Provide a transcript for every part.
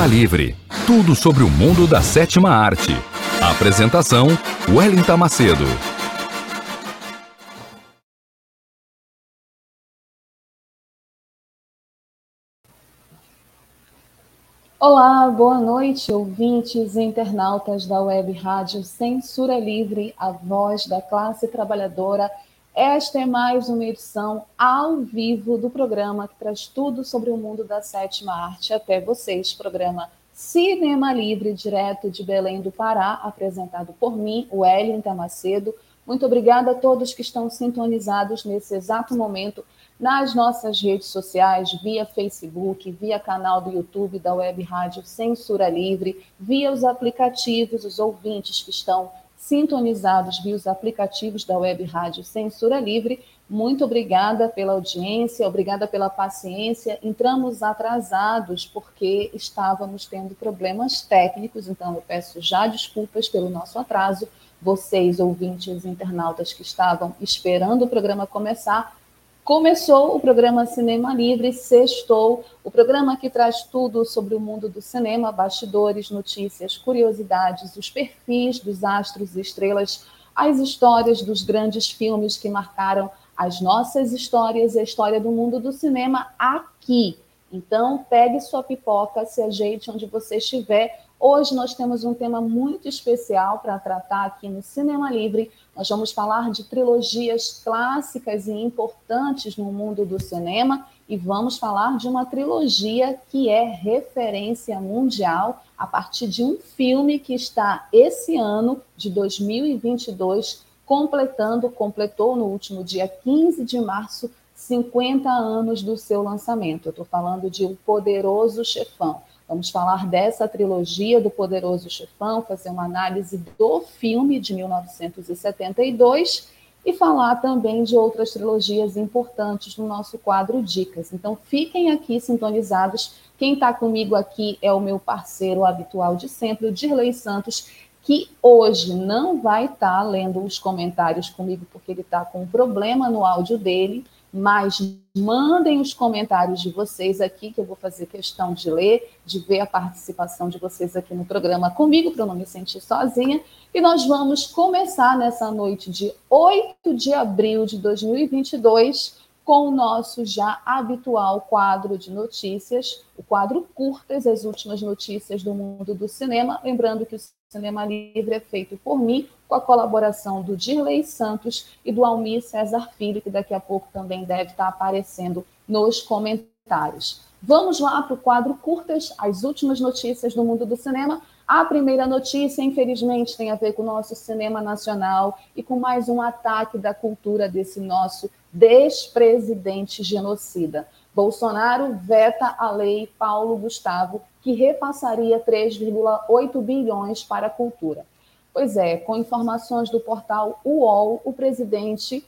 Cinema Livre. Tudo sobre o mundo da sétima arte. Apresentação: Wellington Macedo. Olá, boa noite, ouvintes e internautas da Web Rádio Censura Livre, a voz da classe trabalhadora esta é mais uma edição ao vivo do programa que traz tudo sobre o mundo da sétima arte até vocês. Programa Cinema Livre, direto de Belém do Pará, apresentado por mim, o Wellington Macedo. Muito obrigada a todos que estão sintonizados nesse exato momento nas nossas redes sociais, via Facebook, via canal do YouTube da Web Rádio Censura Livre, via os aplicativos, os ouvintes que estão sintonizados via os aplicativos da Web Rádio Censura Livre. Muito obrigada pela audiência, obrigada pela paciência. Entramos atrasados porque estávamos tendo problemas técnicos, então eu peço já desculpas pelo nosso atraso. Vocês, ouvintes internautas que estavam esperando o programa começar, Começou o programa Cinema Livre, sextou, o programa que traz tudo sobre o mundo do cinema, bastidores, notícias, curiosidades, os perfis dos astros e estrelas, as histórias dos grandes filmes que marcaram as nossas histórias e a história do mundo do cinema aqui. Então, pegue sua pipoca, se ajeite onde você estiver. Hoje nós temos um tema muito especial para tratar aqui no Cinema Livre, nós vamos falar de trilogias clássicas e importantes no mundo do cinema e vamos falar de uma trilogia que é referência mundial a partir de um filme que está esse ano de 2022 completando, completou no último dia 15 de março 50 anos do seu lançamento. Eu estou falando de O Poderoso Chefão. Vamos falar dessa trilogia do Poderoso Chefão, fazer uma análise do filme de 1972 e falar também de outras trilogias importantes no nosso quadro Dicas. Então, fiquem aqui sintonizados. Quem está comigo aqui é o meu parceiro habitual de sempre, o Dirley Santos, que hoje não vai estar tá lendo os comentários comigo, porque ele está com um problema no áudio dele mas mandem os comentários de vocês aqui, que eu vou fazer questão de ler, de ver a participação de vocês aqui no programa comigo, para eu não me sentir sozinha. E nós vamos começar nessa noite de 8 de abril de 2022 com o nosso já habitual quadro de notícias, o quadro Curtas, as últimas notícias do mundo do cinema. Lembrando que o Cinema Livre é feito por mim, com a colaboração do Dirley Santos e do Almir César Filho, que daqui a pouco também deve estar aparecendo nos comentários. Vamos lá para o quadro Curtas, as últimas notícias do mundo do cinema. A primeira notícia, infelizmente, tem a ver com o nosso cinema nacional e com mais um ataque da cultura desse nosso despresidente genocida. Bolsonaro veta a lei Paulo Gustavo, que repassaria 3,8 bilhões para a cultura. Pois é, com informações do portal UOL, o presidente,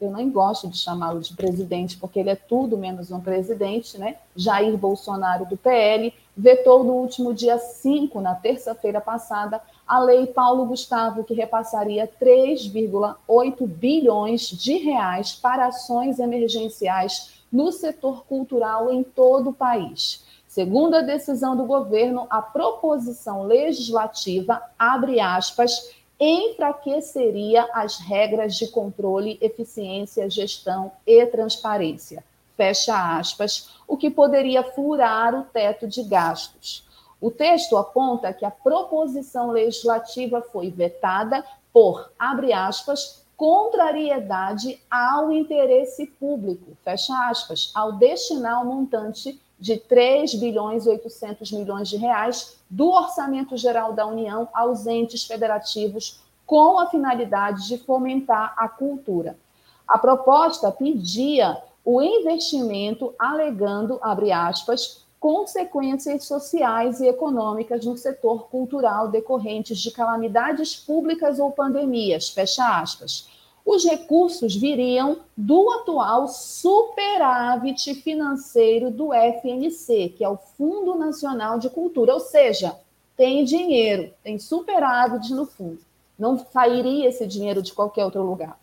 eu nem gosto de chamá-lo de presidente, porque ele é tudo menos um presidente, né? Jair Bolsonaro, do PL, vetou no último dia 5, na terça-feira passada, a lei Paulo Gustavo, que repassaria 3,8 bilhões de reais para ações emergenciais no setor cultural em todo o país. Segundo a decisão do governo, a proposição legislativa, abre aspas, enfraqueceria as regras de controle, eficiência, gestão e transparência. Fecha aspas, o que poderia furar o teto de gastos. O texto aponta que a proposição legislativa foi vetada por, abre aspas, contrariedade ao interesse público, fecha aspas, ao destinar o montante de 3 bilhões e 800 milhões de reais do Orçamento Geral da União aos entes federativos com a finalidade de fomentar a cultura. A proposta pedia o investimento alegando, abre aspas, consequências sociais e econômicas no setor cultural decorrentes de calamidades públicas ou pandemias, fecha aspas os recursos viriam do atual superávit financeiro do FNC, que é o Fundo Nacional de Cultura, ou seja, tem dinheiro, tem superávit no fundo. Não sairia esse dinheiro de qualquer outro lugar.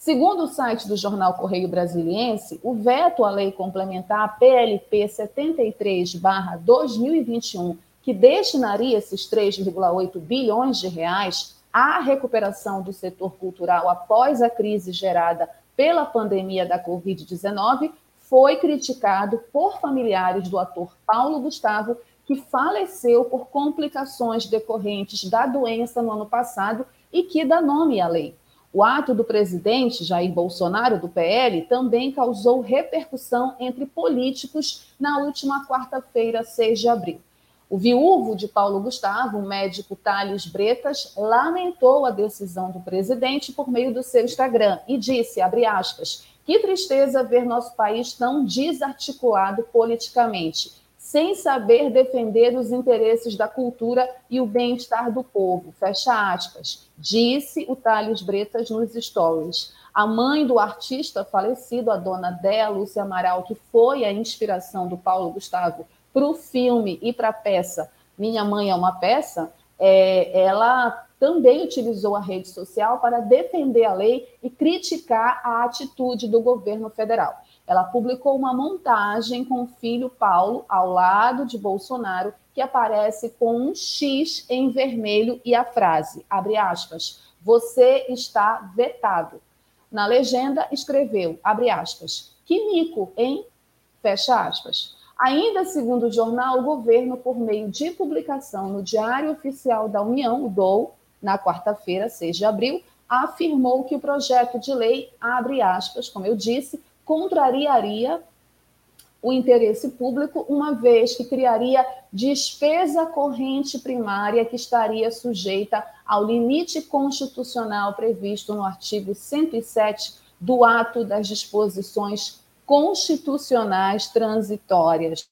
Segundo o site do jornal Correio Brasiliense, o veto à lei complementar PLP 73/2021, que destinaria esses 3,8 bilhões de reais a recuperação do setor cultural após a crise gerada pela pandemia da Covid-19 foi criticado por familiares do ator Paulo Gustavo, que faleceu por complicações decorrentes da doença no ano passado e que dá nome à lei. O ato do presidente Jair Bolsonaro, do PL, também causou repercussão entre políticos na última quarta-feira, 6 de abril. O viúvo de Paulo Gustavo, o médico Thales Bretas, lamentou a decisão do presidente por meio do seu Instagram e disse, abre aspas, que tristeza ver nosso país tão desarticulado politicamente, sem saber defender os interesses da cultura e o bem-estar do povo. Fecha aspas. Disse o Thales Bretas nos stories. A mãe do artista falecido, a dona Déa Lúcia Amaral, que foi a inspiração do Paulo Gustavo para o filme e para a peça Minha Mãe é uma Peça, é, ela também utilizou a rede social para defender a lei e criticar a atitude do governo federal. Ela publicou uma montagem com o filho Paulo ao lado de Bolsonaro, que aparece com um X em vermelho e a frase, abre aspas, você está vetado. Na legenda escreveu, abre aspas, que mico, hein? Fecha aspas. Ainda segundo o jornal, o governo, por meio de publicação no Diário Oficial da União, o DOU, na quarta-feira, 6 de abril, afirmou que o projeto de lei, abre aspas, como eu disse, contrariaria o interesse público, uma vez que criaria despesa corrente primária que estaria sujeita ao limite constitucional previsto no artigo 107 do Ato das Disposições constitucionais transitórias.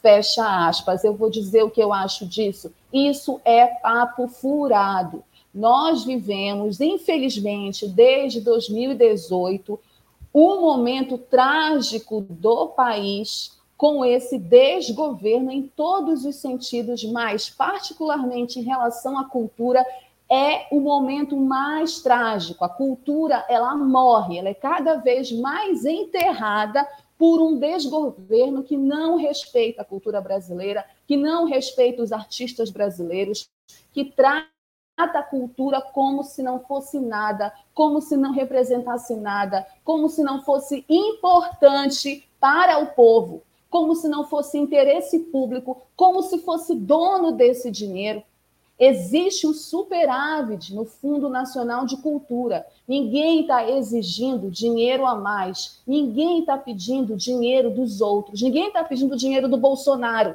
Fecha aspas. Eu vou dizer o que eu acho disso. Isso é papo furado. Nós vivemos, infelizmente, desde 2018, um momento trágico do país com esse desgoverno em todos os sentidos, mas particularmente em relação à cultura é o momento mais trágico. A cultura ela morre, ela é cada vez mais enterrada por um desgoverno que não respeita a cultura brasileira, que não respeita os artistas brasileiros, que trata a cultura como se não fosse nada, como se não representasse nada, como se não fosse importante para o povo, como se não fosse interesse público, como se fosse dono desse dinheiro. Existe um superávit no Fundo Nacional de Cultura. Ninguém está exigindo dinheiro a mais. Ninguém está pedindo dinheiro dos outros. Ninguém está pedindo dinheiro do Bolsonaro.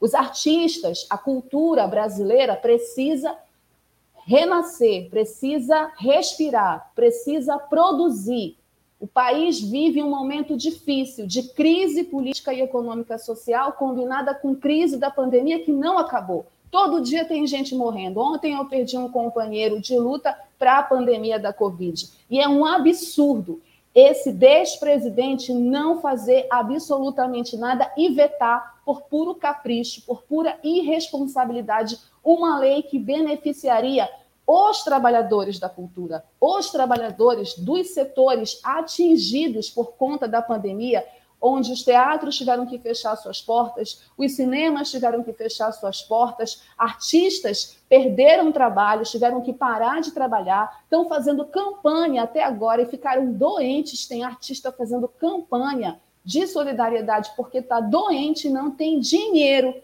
Os artistas, a cultura brasileira precisa renascer, precisa respirar, precisa produzir. O país vive um momento difícil de crise política e econômica social, combinada com crise da pandemia que não acabou. Todo dia tem gente morrendo. Ontem eu perdi um companheiro de luta para a pandemia da Covid. E é um absurdo esse despresidente não fazer absolutamente nada e vetar por puro capricho, por pura irresponsabilidade, uma lei que beneficiaria os trabalhadores da cultura, os trabalhadores dos setores atingidos por conta da pandemia onde os teatros tiveram que fechar suas portas, os cinemas tiveram que fechar suas portas, artistas perderam trabalhos, tiveram que parar de trabalhar, estão fazendo campanha até agora e ficaram doentes. Tem artista fazendo campanha de solidariedade porque está doente não tem dinheiro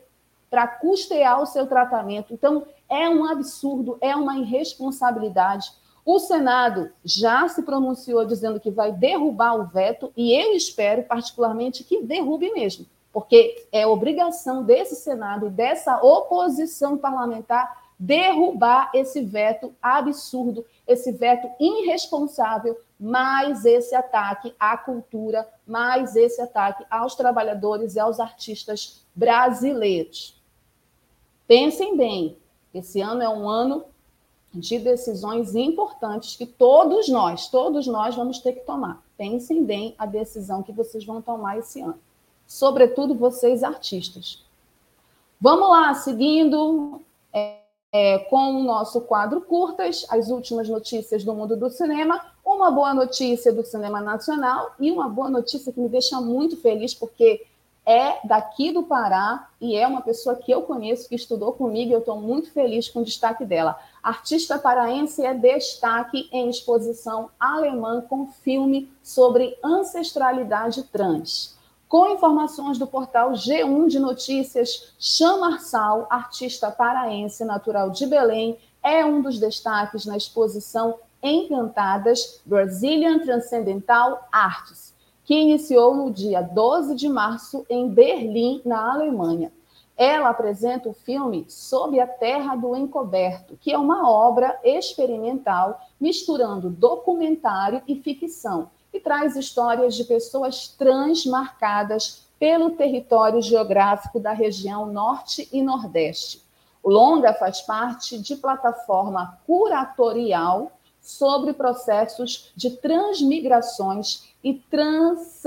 para custear o seu tratamento. Então, é um absurdo, é uma irresponsabilidade O Senado já se pronunciou dizendo que vai derrubar o veto, e eu espero, particularmente, que derrube mesmo, porque é obrigação desse Senado e dessa oposição parlamentar derrubar esse veto absurdo, esse veto irresponsável, mais esse ataque à cultura, mais esse ataque aos trabalhadores e aos artistas brasileiros. Pensem bem, esse ano é um ano de decisões importantes que todos nós, todos nós vamos ter que tomar. Pensem bem a decisão que vocês vão tomar esse ano. Sobretudo vocês artistas. Vamos lá, seguindo é, é, com o nosso quadro curtas, as últimas notícias do mundo do cinema, uma boa notícia do cinema nacional e uma boa notícia que me deixa muito feliz, porque é daqui do Pará e é uma pessoa que eu conheço, que estudou comigo, e eu estou muito feliz com o destaque dela. Artista paraense é destaque em exposição alemã com filme sobre ancestralidade trans. Com informações do portal G1 de Notícias, Chamarçal, artista paraense natural de Belém, é um dos destaques na exposição Encantadas Brazilian Transcendental Arts, que iniciou no dia 12 de março em Berlim, na Alemanha. Ela apresenta o filme Sob a Terra do Encoberto, que é uma obra experimental misturando documentário e ficção, e traz histórias de pessoas trans marcadas pelo território geográfico da região Norte e Nordeste. O longa faz parte de plataforma curatorial sobre processos de transmigrações e trans,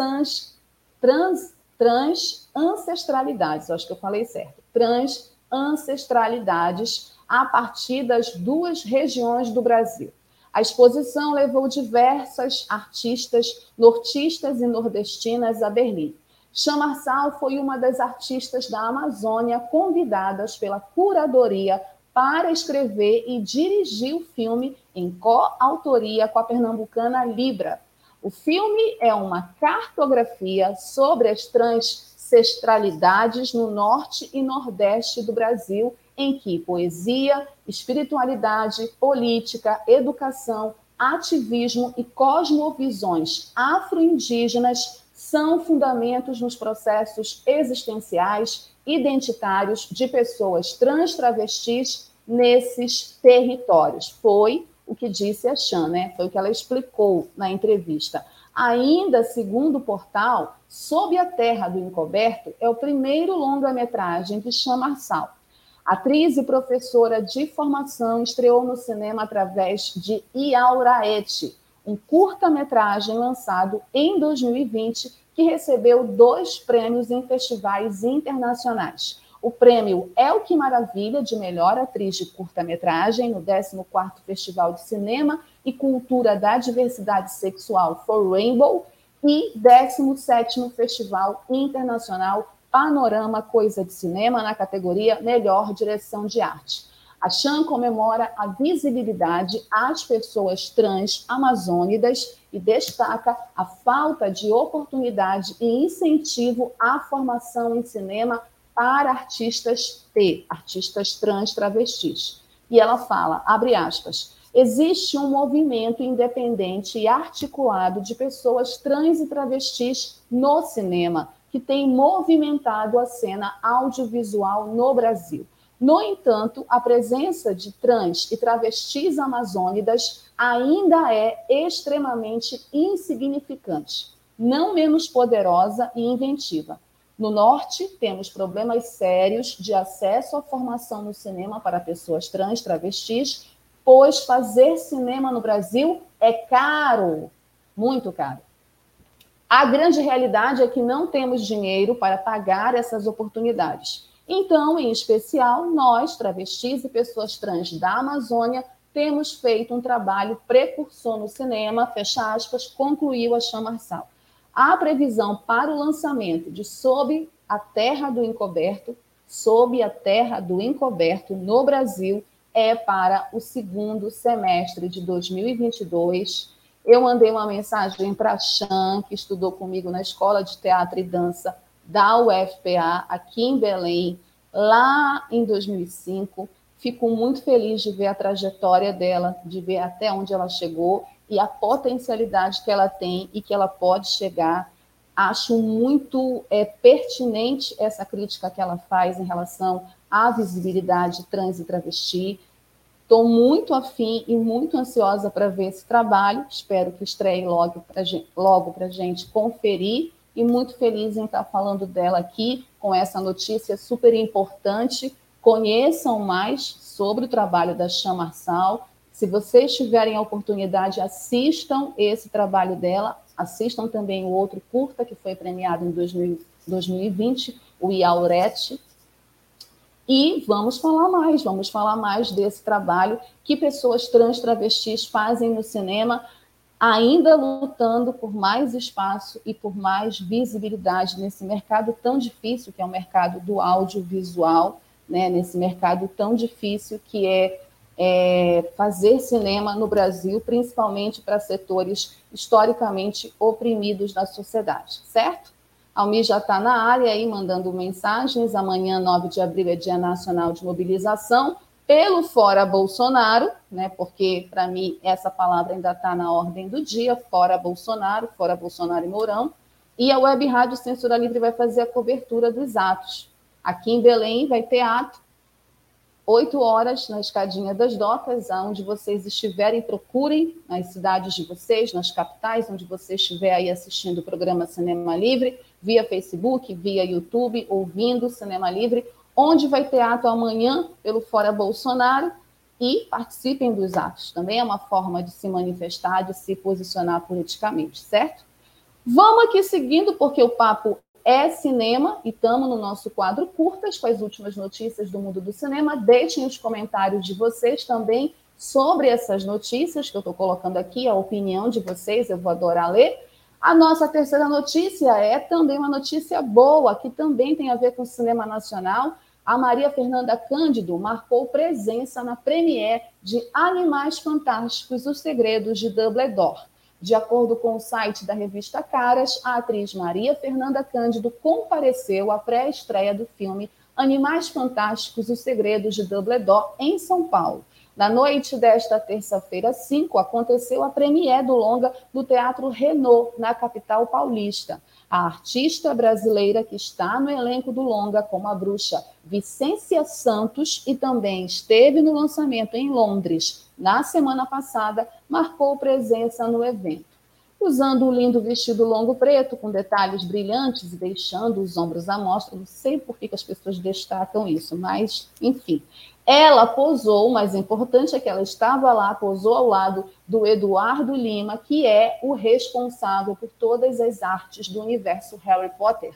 trans, trans ancestralidades. Acho que eu falei certo. Trans ancestralidades a partir das duas regiões do Brasil. A exposição levou diversas artistas nortistas e nordestinas a Berlim. Chamarçal foi uma das artistas da Amazônia convidadas pela curadoria para escrever e dirigir o filme em coautoria com a pernambucana Libra. O filme é uma cartografia sobre as transcestralidades no norte e nordeste do Brasil, em que poesia, espiritualidade, política, educação, ativismo e cosmovisões afro-indígenas são fundamentos nos processos existenciais identitários de pessoas trans travestis nesses territórios. Foi o que disse a Chan, né? Foi o que ela explicou na entrevista. Ainda segundo o portal, Sob a Terra do Encoberto é o primeiro longa-metragem de Chan Marçal. Atriz e professora de formação, estreou no cinema através de Iauraete, um curta-metragem lançado em 2020 que recebeu dois prêmios em festivais internacionais. O prêmio É o Que Maravilha de Melhor Atriz de Curta-Metragem no 14º Festival de Cinema e Cultura da Diversidade Sexual for Rainbow e 17º Festival Internacional Panorama Coisa de Cinema na categoria Melhor Direção de Arte. A Chan comemora a visibilidade às pessoas trans amazônidas e destaca a falta de oportunidade e incentivo à formação em cinema para artistas T, artistas trans travestis. E ela fala, abre aspas, existe um movimento independente e articulado de pessoas trans e travestis no cinema, que tem movimentado a cena audiovisual no Brasil. No entanto, a presença de trans e travestis amazônidas ainda é extremamente insignificante, não menos poderosa e inventiva. No norte, temos problemas sérios de acesso à formação no cinema para pessoas trans, travestis, pois fazer cinema no Brasil é caro, muito caro. A grande realidade é que não temos dinheiro para pagar essas oportunidades. Então, em especial, nós, travestis e pessoas trans da Amazônia, temos feito um trabalho precursor no cinema, fecha aspas, concluiu a Chamarçal. A previsão para o lançamento de Sob a Terra do Encoberto, Sob a Terra do Encoberto no Brasil, é para o segundo semestre de 2022. Eu mandei uma mensagem para a Chan, que estudou comigo na Escola de Teatro e Dança da UFPA, aqui em Belém, lá em 2005. Fico muito feliz de ver a trajetória dela, de ver até onde ela chegou e a potencialidade que ela tem e que ela pode chegar. Acho muito é, pertinente essa crítica que ela faz em relação à visibilidade trans e travesti. Estou muito afim e muito ansiosa para ver esse trabalho. Espero que estreie logo para a gente conferir. E muito feliz em estar falando dela aqui com essa notícia super importante. Conheçam mais sobre o trabalho da Chã Marçal. Se vocês tiverem a oportunidade, assistam esse trabalho dela. Assistam também o outro curta que foi premiado em 2020, o Iaurete. E vamos falar mais, vamos falar mais desse trabalho que pessoas trans travestis fazem no cinema, ainda lutando por mais espaço e por mais visibilidade nesse mercado tão difícil que é o mercado do audiovisual, né? nesse mercado tão difícil que é é, fazer cinema no Brasil, principalmente para setores historicamente oprimidos da sociedade, certo? Almir já está na área aí mandando mensagens. Amanhã, 9 de abril, é Dia Nacional de Mobilização pelo Fora Bolsonaro, né? Porque para mim essa palavra ainda está na ordem do dia, Fora Bolsonaro, Fora Bolsonaro e Mourão. E a Web Rádio Censura Livre vai fazer a cobertura dos atos. Aqui em Belém vai ter ato 8 horas na Escadinha das Docas, aonde vocês estiverem, procurem nas cidades de vocês, nas capitais, onde você estiver aí assistindo o programa Cinema Livre, via Facebook, via YouTube, ouvindo Cinema Livre, onde vai ter ato amanhã pelo Fora Bolsonaro, e participem dos atos. Também é uma forma de se manifestar, de se posicionar politicamente, certo? Vamos aqui seguindo, porque o papo é cinema e estamos no nosso quadro curtas com as últimas notícias do mundo do cinema. Deixem os comentários de vocês também sobre essas notícias que eu estou colocando aqui, a opinião de vocês, eu vou adorar ler. A nossa terceira notícia é também uma notícia boa, que também tem a ver com o cinema nacional. A Maria Fernanda Cândido marcou presença na premiere de Animais Fantásticos, Os Segredos de Dumbledore. De acordo com o site da revista Caras, a atriz Maria Fernanda Cândido compareceu à pré-estreia do filme Animais Fantásticos Os Segredos de Dumbledore em São Paulo. Na noite desta terça-feira 5, aconteceu a premiere do longa do Teatro Renault, na capital paulista. A artista brasileira que está no elenco do longa como a bruxa Vicência Santos e também esteve no lançamento em Londres na semana passada, marcou presença no evento. Usando um lindo vestido longo preto, com detalhes brilhantes e deixando os ombros à mostra, não sei por que as pessoas destacam isso, mas, enfim. Ela posou, o mais importante é que ela estava lá, posou ao lado do Eduardo Lima, que é o responsável por todas as artes do universo Harry Potter.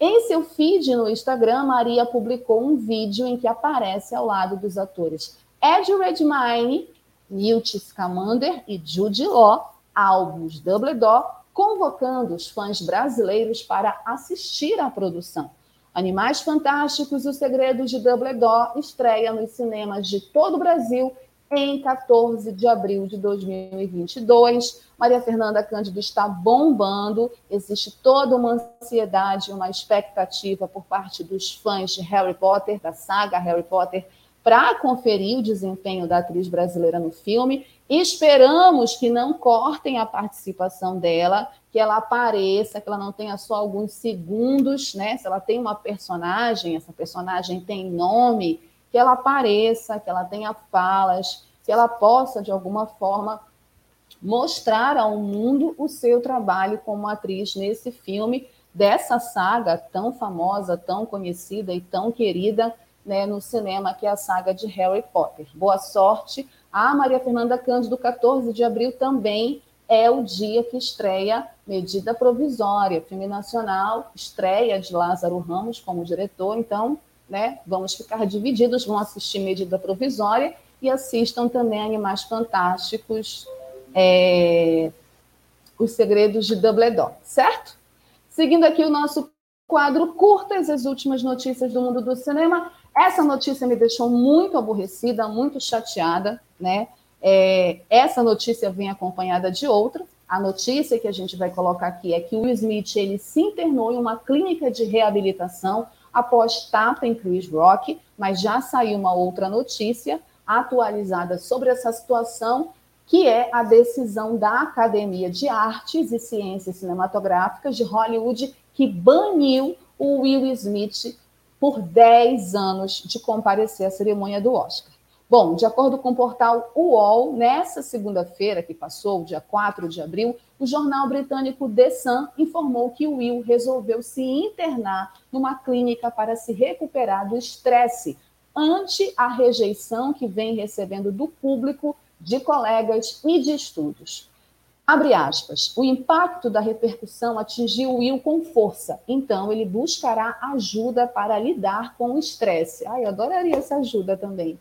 Em seu feed no Instagram, Maria publicou um vídeo em que aparece ao lado dos atores Ed Redmayne, Newt Scamander e Jude Law, álbuns Dumbledore, convocando os fãs brasileiros para assistir à produção. Animais Fantásticos e os Segredos de Dumbledore estreia nos cinemas de todo o Brasil em 14 de abril de 2022. Maria Fernanda Cândido está bombando, existe toda uma ansiedade, uma expectativa por parte dos fãs de Harry Potter, da saga Harry Potter, para conferir o desempenho da atriz brasileira no filme. Esperamos que não cortem a participação dela, que ela apareça, que ela não tenha só alguns segundos, né? Se ela tem uma personagem, essa personagem tem nome, que ela apareça, que ela tenha falas, que ela possa, de alguma forma, mostrar ao mundo o seu trabalho como atriz nesse filme, dessa saga tão famosa, tão conhecida e tão querida né, no cinema, que é a saga de Harry Potter. Boa sorte. A Maria Fernanda Cândido, 14 de abril, também é o dia que estreia Medida Provisória, filme nacional, estreia de Lázaro Ramos como diretor, então, né, vamos ficar divididos, vão assistir Medida Provisória e assistam também Animais Fantásticos, é, Os Segredos de Dumbledore, certo? Seguindo aqui o nosso quadro Curtas, as últimas notícias do mundo do cinema, essa notícia me deixou muito aborrecida, muito chateada, né? É, essa notícia vem acompanhada de outra. A notícia que a gente vai colocar aqui é que o Smith ele se internou em uma clínica de reabilitação após tapa em Chris Rock, mas já saiu uma outra notícia atualizada sobre essa situação, que é a decisão da Academia de Artes e Ciências Cinematográficas de Hollywood, que baniu o Will Smith por 10 anos de comparecer à cerimônia do Oscar. Bom, de acordo com o portal UOL, nessa segunda-feira que passou, dia 4 de abril, o jornal britânico The Sun informou que Will resolveu se internar numa clínica para se recuperar do estresse ante a rejeição que vem recebendo do público, de colegas e de estudos. Abre aspas. O impacto da repercussão atingiu Will com força, então ele buscará ajuda para lidar com o estresse. Ai, eu adoraria essa ajuda também.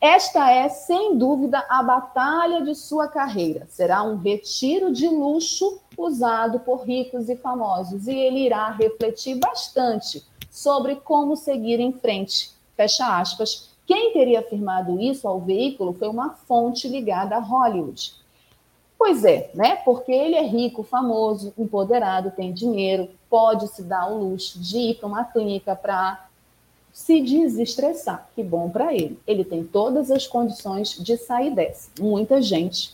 Esta é, sem dúvida, a batalha de sua carreira. Será um retiro de luxo usado por ricos e famosos, e ele irá refletir bastante sobre como seguir em frente. Fecha aspas. Quem teria afirmado isso ao veículo foi uma fonte ligada a Hollywood. Pois é, né? Porque ele é rico, famoso, empoderado, tem dinheiro, pode se dar o luxo de ir para uma clínica para se desestressar. Que bom para ele. Ele tem todas as condições de sair dessa. Muita gente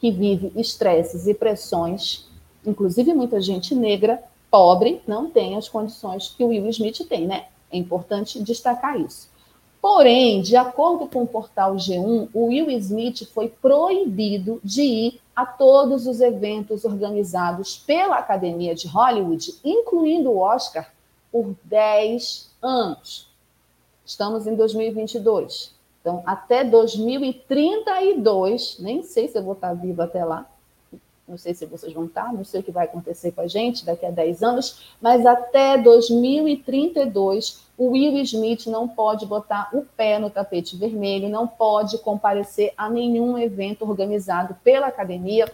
que vive estresses e pressões, inclusive muita gente negra, pobre, não tem as condições que o Will Smith tem, né? É importante destacar isso. Porém, de acordo com o portal G1, o Will Smith foi proibido de ir a todos os eventos organizados pela Academia de Hollywood, incluindo o Oscar, por 10 anos. Estamos em 2022. Então, até 2032, nem sei se eu vou estar viva até lá, não sei se vocês vão estar, não sei o que vai acontecer com a gente daqui a 10 anos, mas até 2032, o Will Smith não pode botar o pé no tapete vermelho, não pode comparecer a nenhum evento organizado pela Academia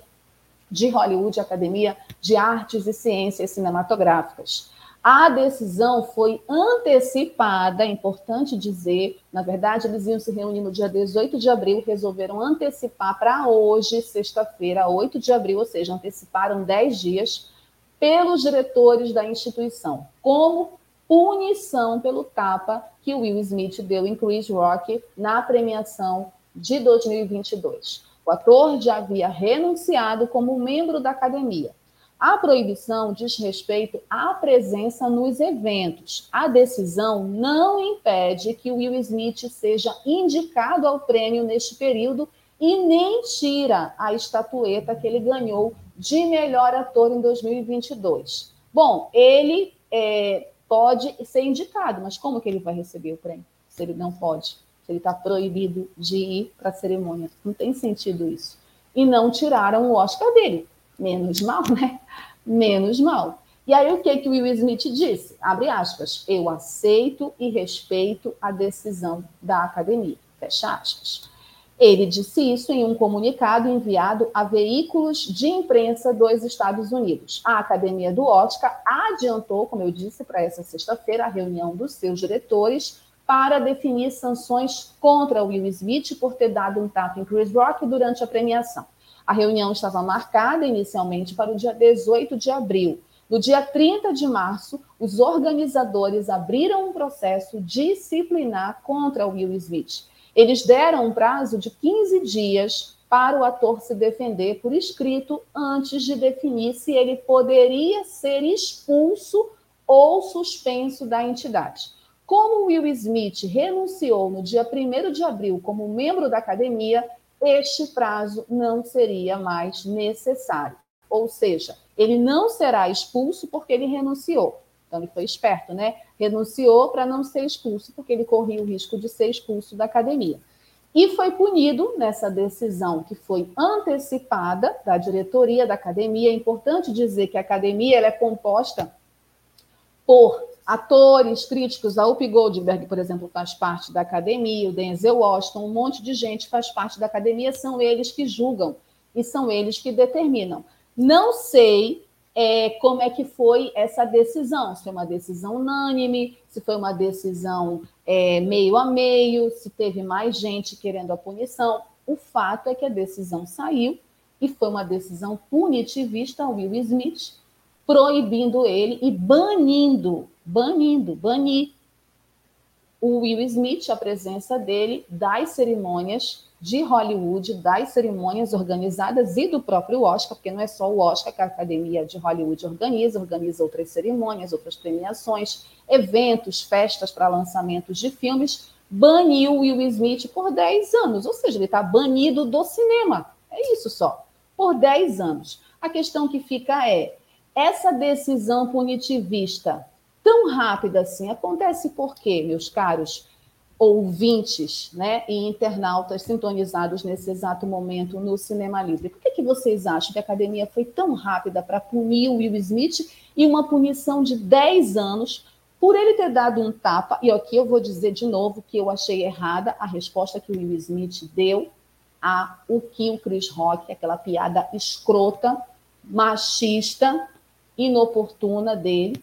de Hollywood, Academia de Artes e Ciências Cinematográficas. A decisão foi antecipada, é importante dizer, na verdade, eles iam se reunir no dia 18 de abril, resolveram antecipar para hoje, sexta-feira, 8 de abril, ou seja, anteciparam 10 dias, pelos diretores da instituição, como punição pelo tapa que Will Smith deu em Chris Rock na premiação de 2022. O ator já havia renunciado como membro da academia. A proibição diz respeito à presença nos eventos. A decisão não impede que Will Smith seja indicado ao prêmio neste período e nem tira a estatueta que ele ganhou de melhor ator em 2022. Bom, ele é, pode ser indicado, mas como que ele vai receber o prêmio se ele não pode? Se ele está proibido de ir para a cerimônia? Não tem sentido isso. E não tiraram o Oscar dele menos mal, né? Menos mal. E aí o que que o Will Smith disse? Abre aspas. Eu aceito e respeito a decisão da academia. Fecha aspas. Ele disse isso em um comunicado enviado a veículos de imprensa dos Estados Unidos. A Academia do Oscar adiantou, como eu disse, para essa sexta-feira, a reunião dos seus diretores para definir sanções contra Will Smith por ter dado um tapa em Chris Rock durante a premiação. A reunião estava marcada inicialmente para o dia 18 de abril. No dia 30 de março, os organizadores abriram um processo disciplinar contra Will Smith. Eles deram um prazo de 15 dias para o ator se defender por escrito antes de definir se ele poderia ser expulso ou suspenso da entidade. Como Will Smith renunciou no dia 1 de abril como membro da academia, este prazo não seria mais necessário. Ou seja, ele não será expulso porque ele renunciou. Então, ele foi esperto, né? Renunciou para não ser expulso, porque ele corria o risco de ser expulso da academia. E foi punido nessa decisão que foi antecipada da diretoria da academia. É importante dizer que a academia é composta por atores, críticos, a Up Goldberg, por exemplo, faz parte da academia, o Denzel Washington, um monte de gente faz parte da academia, são eles que julgam e são eles que determinam. Não sei é, como é que foi essa decisão, se foi uma decisão unânime, se foi uma decisão é, meio a meio, se teve mais gente querendo a punição. O fato é que a decisão saiu e foi uma decisão punitivista ao Will Smith, proibindo ele e banindo banindo, banir o Will Smith, a presença dele, das cerimônias de Hollywood, das cerimônias organizadas e do próprio Oscar, porque não é só o Oscar que a Academia de Hollywood organiza, organiza outras cerimônias, outras premiações, eventos, festas para lançamentos de filmes, baniu Will Smith por 10 anos, ou seja, ele está banido do cinema. É isso só, por 10 anos. A questão que fica é: essa decisão punitivista tão rápida assim acontece por quê, meus caros? ouvintes né, e internautas sintonizados nesse exato momento no Cinema Livre. Por que, que vocês acham que a academia foi tão rápida para punir o Will Smith e uma punição de 10 anos por ele ter dado um tapa? E aqui eu vou dizer de novo que eu achei errada a resposta que o Will Smith deu a o que o Chris Rock, aquela piada escrota, machista, inoportuna dele.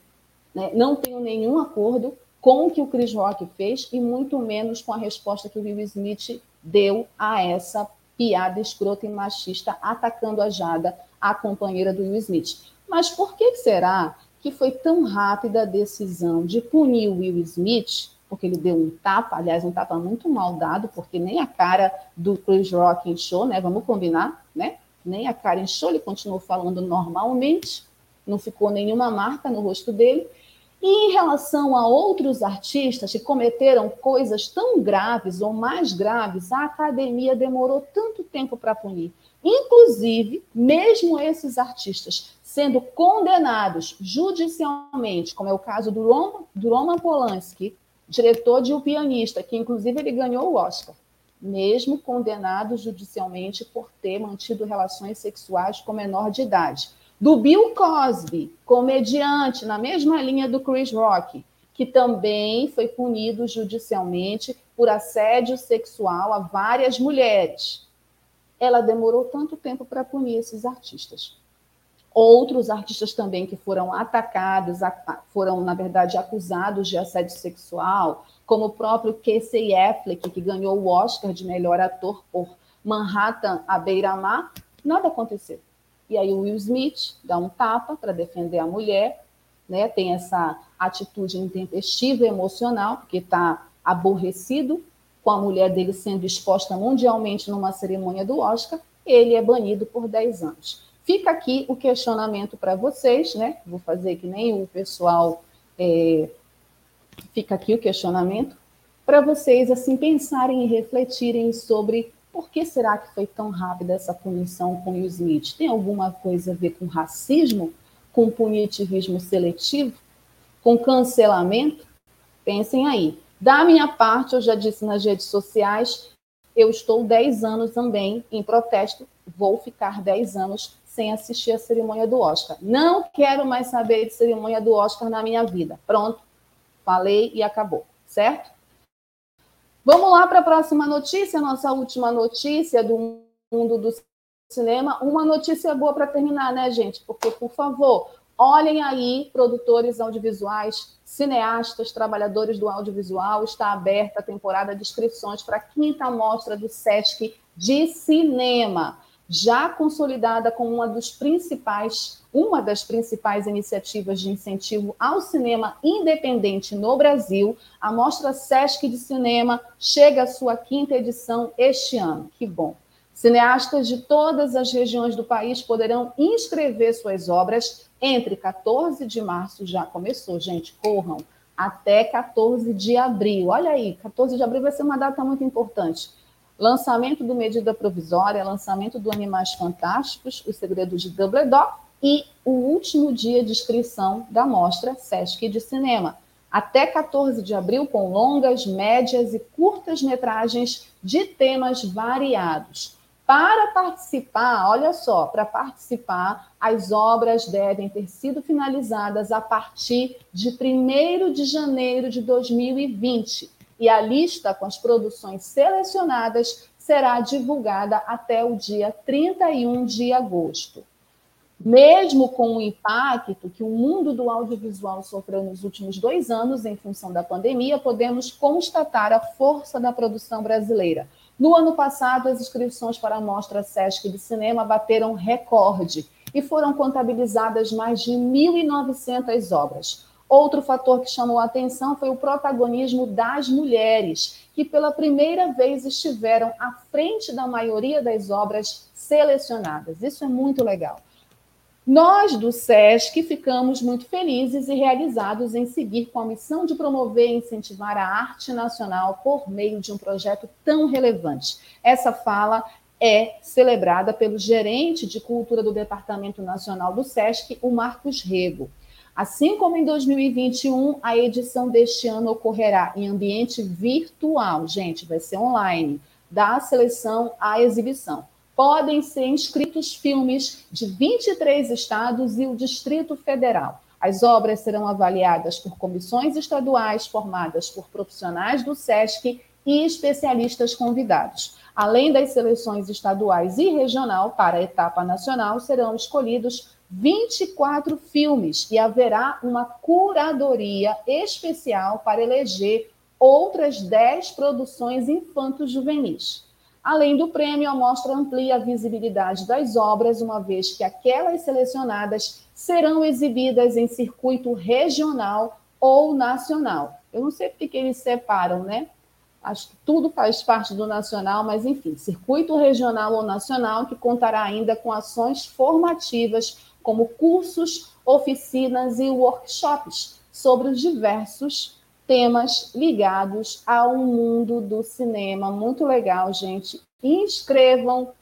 Né? Não tenho nenhum acordo com o que o Chris Rock fez e muito menos com a resposta que o Will Smith deu a essa piada escrota e machista atacando a Jada, a companheira do Will Smith. Mas por que será que foi tão rápida a decisão de punir o Will Smith? Porque ele deu um tapa, aliás, um tapa muito mal dado, porque nem a cara do Chris Rock inchou, né? Vamos combinar, né? Nem a cara inchou, ele continuou falando normalmente, não ficou nenhuma marca no rosto dele. E em relação a outros artistas que cometeram coisas tão graves ou mais graves, a academia demorou tanto tempo para punir. Inclusive, mesmo esses artistas sendo condenados judicialmente, como é o caso do Roman, do Roman Polanski, diretor de O Pianista, que inclusive ele ganhou o Oscar, mesmo condenado judicialmente por ter mantido relações sexuais com menor de idade do Bill Cosby, comediante na mesma linha do Chris Rock, que também foi punido judicialmente por assédio sexual a várias mulheres. Ela demorou tanto tempo para punir esses artistas. Outros artistas também que foram atacados, foram, na verdade, acusados de assédio sexual, como o próprio Casey Affleck, que ganhou o Oscar de melhor ator por Manhattan à beira-mar, nada aconteceu. E aí o Will Smith dá um tapa para defender a mulher, né? Tem essa atitude intempestiva emocional, porque está aborrecido com a mulher dele sendo exposta mundialmente numa cerimônia do Oscar, ele é banido por 10 anos. Fica aqui o questionamento para vocês, né? Vou fazer que nem o pessoal. É... Fica aqui o questionamento para vocês assim pensarem e refletirem sobre por que será que foi tão rápida essa punição com Will Smith? Tem alguma coisa a ver com racismo? Com punitivismo seletivo? Com cancelamento? Pensem aí. Da minha parte, eu já disse nas redes sociais, eu estou 10 anos também em protesto, vou ficar 10 anos sem assistir a cerimônia do Oscar. Não quero mais saber de cerimônia do Oscar na minha vida. Pronto, falei e acabou, certo? Vamos lá para a próxima notícia, nossa última notícia do mundo do cinema. Uma notícia boa para terminar, né, gente? Porque, por favor, olhem aí, produtores audiovisuais, cineastas, trabalhadores do audiovisual, está aberta a temporada de inscrições para a quinta mostra do SESC de cinema já consolidada como uma dos principais, uma das principais iniciativas de incentivo ao cinema independente no Brasil, a Mostra Sesc de Cinema chega à sua quinta edição este ano. Que bom! Cineastas de todas as regiões do país poderão inscrever suas obras entre 14 de março, já começou, gente, corram, até 14 de abril. Olha aí, 14 de abril vai ser uma data muito importante lançamento do Medida Provisória, lançamento do Animais Fantásticos, O Segredo de Dumbledore e o último dia de inscrição da mostra Sesc de Cinema, até 14 de abril, com longas, médias e curtas metragens de temas variados. Para participar, olha só, para participar, as obras devem ter sido finalizadas a partir de 1 de janeiro de 2020 e a lista com as produções selecionadas será divulgada até o dia 31 de agosto. Mesmo com o impacto que o mundo do audiovisual sofreu nos últimos dois anos em função da pandemia, podemos constatar a força da produção brasileira. No ano passado, as inscrições para a Mostra Sesc de Cinema bateram recorde e foram contabilizadas mais de 1.900 obras. Outro fator que chamou a atenção foi o protagonismo das mulheres, que pela primeira vez estiveram à frente da maioria das obras selecionadas. Isso é muito legal. Nós do SESC ficamos muito felizes e realizados em seguir com a missão de promover e incentivar a arte nacional por meio de um projeto tão relevante. Essa fala é celebrada pelo gerente de cultura do Departamento Nacional do SESC, o Marcos Rego. Assim como em 2021, a edição deste ano ocorrerá em ambiente virtual, gente, vai ser online, da seleção à exibição podem ser inscritos filmes de 23 estados e o Distrito Federal. As obras serão avaliadas por comissões estaduais formadas por profissionais do SESC e especialistas convidados. Além das seleções estaduais e regional para a etapa nacional, serão escolhidos 24 filmes e haverá uma curadoria especial para eleger outras 10 produções infanto-juvenis. Além do prêmio, a mostra amplia a visibilidade das obras, uma vez que aquelas selecionadas serão exibidas em circuito regional ou nacional. Eu não sei porque que eles separam, né? Acho que tudo faz parte do nacional, mas enfim, circuito regional ou nacional que contará ainda com ações formativas, como cursos, oficinas e workshops sobre os diversos temas ligados ao mundo do cinema. Muito legal, gente. Inscrevam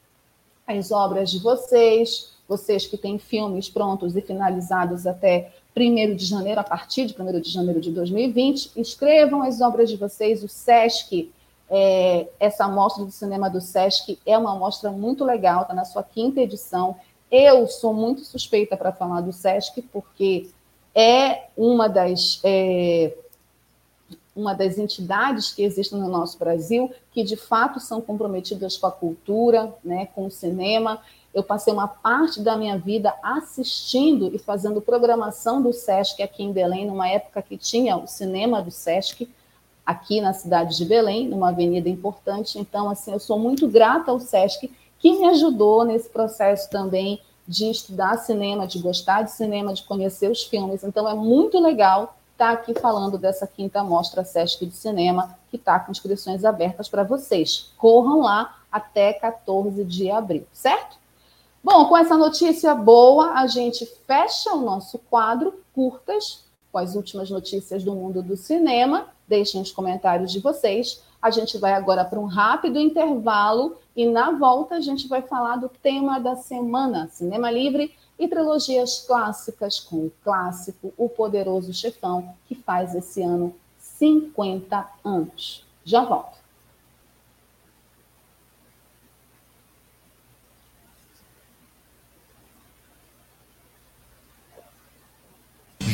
as obras de vocês, vocês que têm filmes prontos e finalizados até 1 de janeiro, a partir de 1 de janeiro de 2020, inscrevam as obras de vocês. O SESC, é, essa amostra do cinema do SESC é uma amostra muito legal, está na sua quinta edição. Eu sou muito suspeita para falar do SESC, porque é uma das. É, uma das entidades que existem no nosso Brasil, que de fato são comprometidas com a cultura, né, com o cinema. Eu passei uma parte da minha vida assistindo e fazendo programação do SESC aqui em Belém, numa época que tinha o cinema do SESC aqui na cidade de Belém, numa avenida importante. Então, assim, eu sou muito grata ao SESC, que me ajudou nesse processo também de estudar cinema, de gostar de cinema, de conhecer os filmes. Então, é muito legal está aqui falando dessa quinta mostra Sesc de Cinema, que está com inscrições abertas para vocês. Corram lá até 14 de abril, certo? Bom, com essa notícia boa, a gente fecha o nosso quadro curtas com as últimas notícias do mundo do cinema. Deixem os comentários de vocês. A gente vai agora para um rápido intervalo e na volta a gente vai falar do tema da semana, Cinema Livre e trilogias clássicas com o clássico O Poderoso Chefão, que faz esse ano 50 anos. Já volto.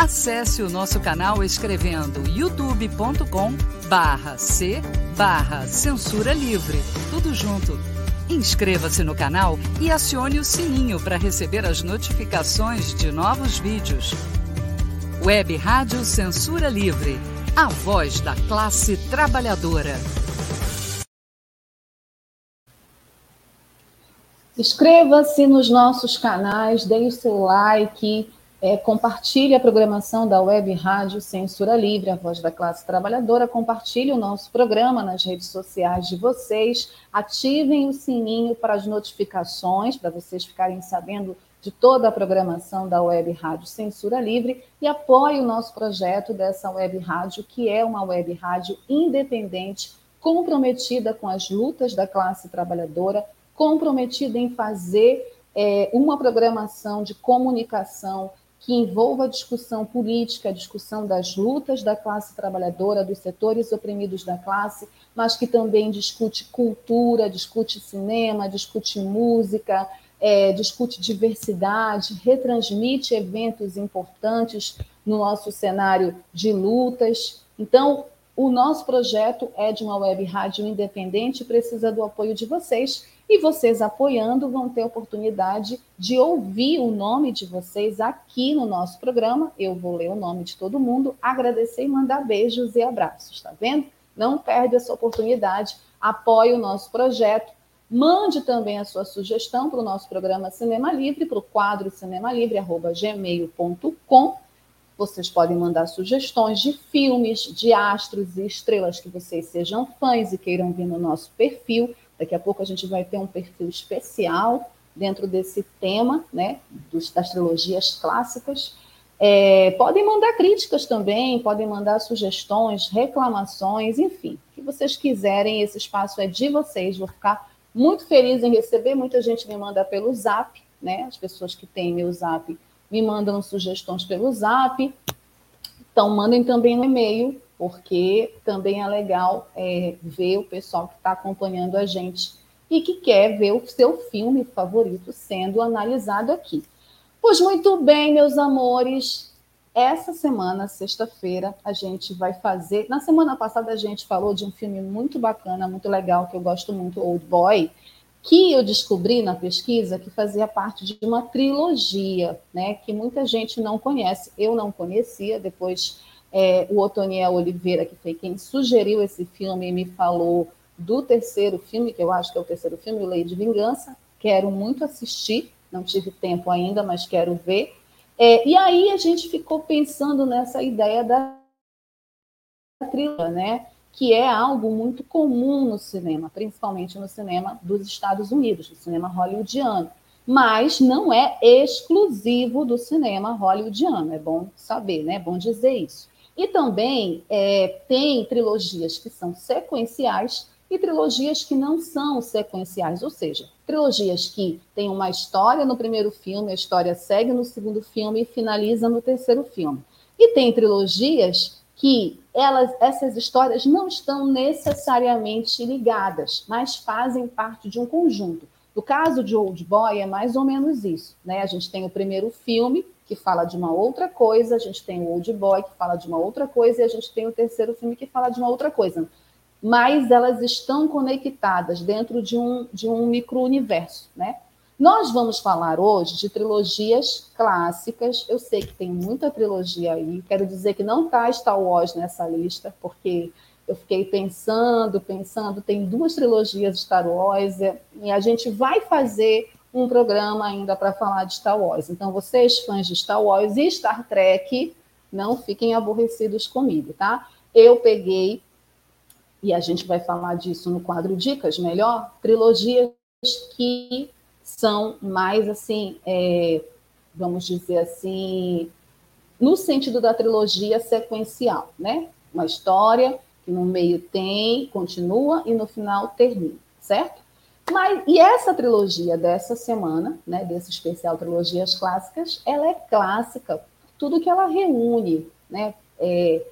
Acesse o nosso canal escrevendo youtube.com barra C barra Censura Livre. Tudo junto. Inscreva-se no canal e acione o sininho para receber as notificações de novos vídeos. Web Rádio Censura Livre a voz da classe trabalhadora. Inscreva-se nos nossos canais, o seu like, é, compartilhe a programação da Web Rádio Censura Livre, a voz da classe trabalhadora. Compartilhe o nosso programa nas redes sociais de vocês. Ativem o sininho para as notificações, para vocês ficarem sabendo de toda a programação da Web Rádio Censura Livre e apoie o nosso projeto dessa Web Rádio, que é uma web rádio independente, comprometida com as lutas da classe trabalhadora, comprometida em fazer é, uma programação de comunicação que envolva a discussão política, a discussão das lutas da classe trabalhadora, dos setores oprimidos da classe, mas que também discute cultura, discute cinema, discute música, é, discute diversidade, retransmite eventos importantes no nosso cenário de lutas. Então, o nosso projeto é de uma web rádio independente, precisa do apoio de vocês. E vocês apoiando vão ter oportunidade de ouvir o nome de vocês aqui no nosso programa. Eu vou ler o nome de todo mundo, agradecer e mandar beijos e abraços, tá vendo? Não perde essa oportunidade, apoie o nosso projeto Mande também a sua sugestão para o nosso programa Cinema Livre, para o quadro cinemalivre.gmail.com. Vocês podem mandar sugestões de filmes, de astros e estrelas que vocês sejam fãs e queiram vir no nosso perfil. Daqui a pouco a gente vai ter um perfil especial dentro desse tema, né, dos, das trilogias clássicas. É, podem mandar críticas também, podem mandar sugestões, reclamações, enfim, o que vocês quiserem, esse espaço é de vocês. Vou ficar muito feliz em receber, muita gente me manda pelo zap, né? As pessoas que têm meu zap me mandam sugestões pelo zap. Então, mandem também no e-mail, porque também é legal é, ver o pessoal que está acompanhando a gente e que quer ver o seu filme favorito sendo analisado aqui. Pois muito bem, meus amores, essa semana, sexta-feira, a gente vai fazer. Na semana passada, a gente falou de um filme muito bacana, muito legal, que eu gosto muito, Old Boy, que eu descobri na pesquisa que fazia parte de uma trilogia, né? Que muita gente não conhece. Eu não conhecia. Depois, é, o Otoniel Oliveira, que foi quem sugeriu esse filme, me falou do terceiro filme, que eu acho que é o terceiro filme, Lei de Vingança. Quero muito assistir, não tive tempo ainda, mas quero ver. É, e aí a gente ficou pensando nessa ideia da trilha, né? que é algo muito comum no cinema, principalmente no cinema dos Estados Unidos, no cinema hollywoodiano. Mas não é exclusivo do cinema hollywoodiano, é bom saber, né? É bom dizer isso. E também é, tem trilogias que são sequenciais e trilogias que não são sequenciais, ou seja, trilogias que têm uma história no primeiro filme, a história segue no segundo filme e finaliza no terceiro filme. E tem trilogias que elas, essas histórias não estão necessariamente ligadas, mas fazem parte de um conjunto. No caso de Old Boy é mais ou menos isso, né? A gente tem o primeiro filme que fala de uma outra coisa, a gente tem o Old Boy que fala de uma outra coisa e a gente tem o terceiro filme que fala de uma outra coisa mas elas estão conectadas dentro de um, de um micro-universo, né? Nós vamos falar hoje de trilogias clássicas. Eu sei que tem muita trilogia aí. Quero dizer que não está Star Wars nessa lista, porque eu fiquei pensando, pensando. Tem duas trilogias de Star Wars e a gente vai fazer um programa ainda para falar de Star Wars. Então, vocês, fãs de Star Wars e Star Trek, não fiquem aborrecidos comigo, tá? Eu peguei e a gente vai falar disso no quadro Dicas melhor, trilogias que são mais assim, é, vamos dizer assim, no sentido da trilogia sequencial, né? Uma história que no meio tem, continua e no final termina, certo? Mas, e essa trilogia dessa semana, né, desse especial Trilogias Clássicas, ela é clássica, tudo que ela reúne, né? É,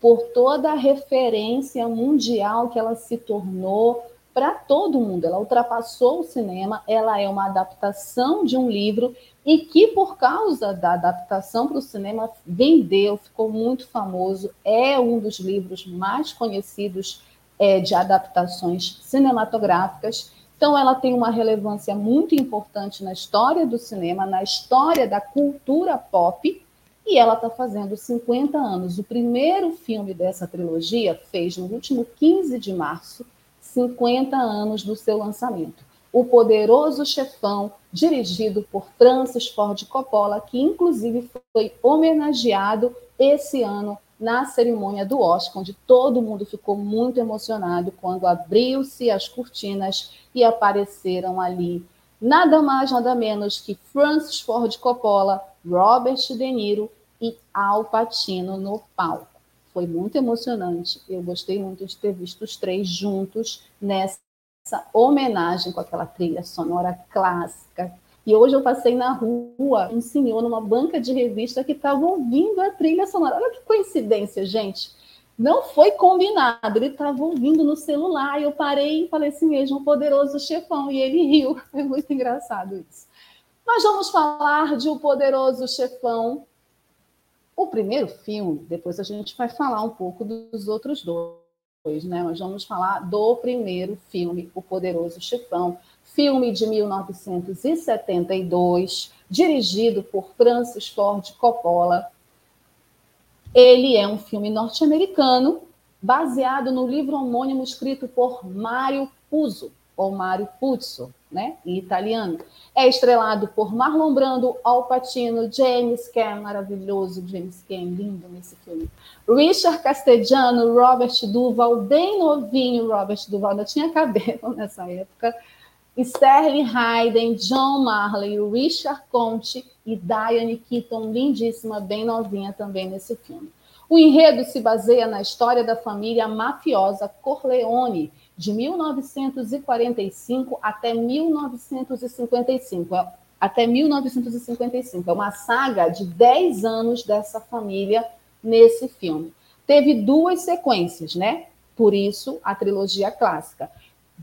por toda a referência mundial que ela se tornou para todo mundo. Ela ultrapassou o cinema, ela é uma adaptação de um livro e que, por causa da adaptação para o cinema, vendeu, ficou muito famoso, é um dos livros mais conhecidos é, de adaptações cinematográficas. Então, ela tem uma relevância muito importante na história do cinema, na história da cultura pop, e ela está fazendo 50 anos. O primeiro filme dessa trilogia fez no último 15 de março, 50 anos do seu lançamento. O Poderoso Chefão, dirigido por Francis Ford Coppola, que inclusive foi homenageado esse ano na cerimônia do Oscar, onde todo mundo ficou muito emocionado quando abriu-se as cortinas e apareceram ali nada mais, nada menos que Francis Ford Coppola, Robert De Niro e Al Pacino no palco. Foi muito emocionante. Eu gostei muito de ter visto os três juntos nessa homenagem com aquela trilha sonora clássica. E hoje eu passei na rua, um senhor numa banca de revista que estava ouvindo a trilha sonora. Olha que coincidência, gente. Não foi combinado, ele estava ouvindo no celular. E eu parei e falei assim mesmo, poderoso chefão. E ele riu. É muito engraçado isso. Mas vamos falar de O Poderoso Chefão, o primeiro filme. Depois a gente vai falar um pouco dos outros dois, né? Mas vamos falar do primeiro filme, O Poderoso Chefão, filme de 1972, dirigido por Francis Ford Coppola ele é um filme norte-americano baseado no livro homônimo escrito por Mario Puzo, ou Mario Puzo, né, em italiano. É estrelado por Marlon Brando, Al Pacino, James Caan, maravilhoso James Caan, lindo nesse filme. Richard Castellano, Robert Duval, bem novinho Robert Duval, ainda tinha cabelo nessa época. Sterling Hayden, John Marley, Richard Conte e Diane Keaton, lindíssima, bem novinha também nesse filme. O enredo se baseia na história da família mafiosa Corleone, de 1945 até 1955. É, até 1955. É uma saga de 10 anos dessa família nesse filme. Teve duas sequências, né? Por isso, a trilogia clássica.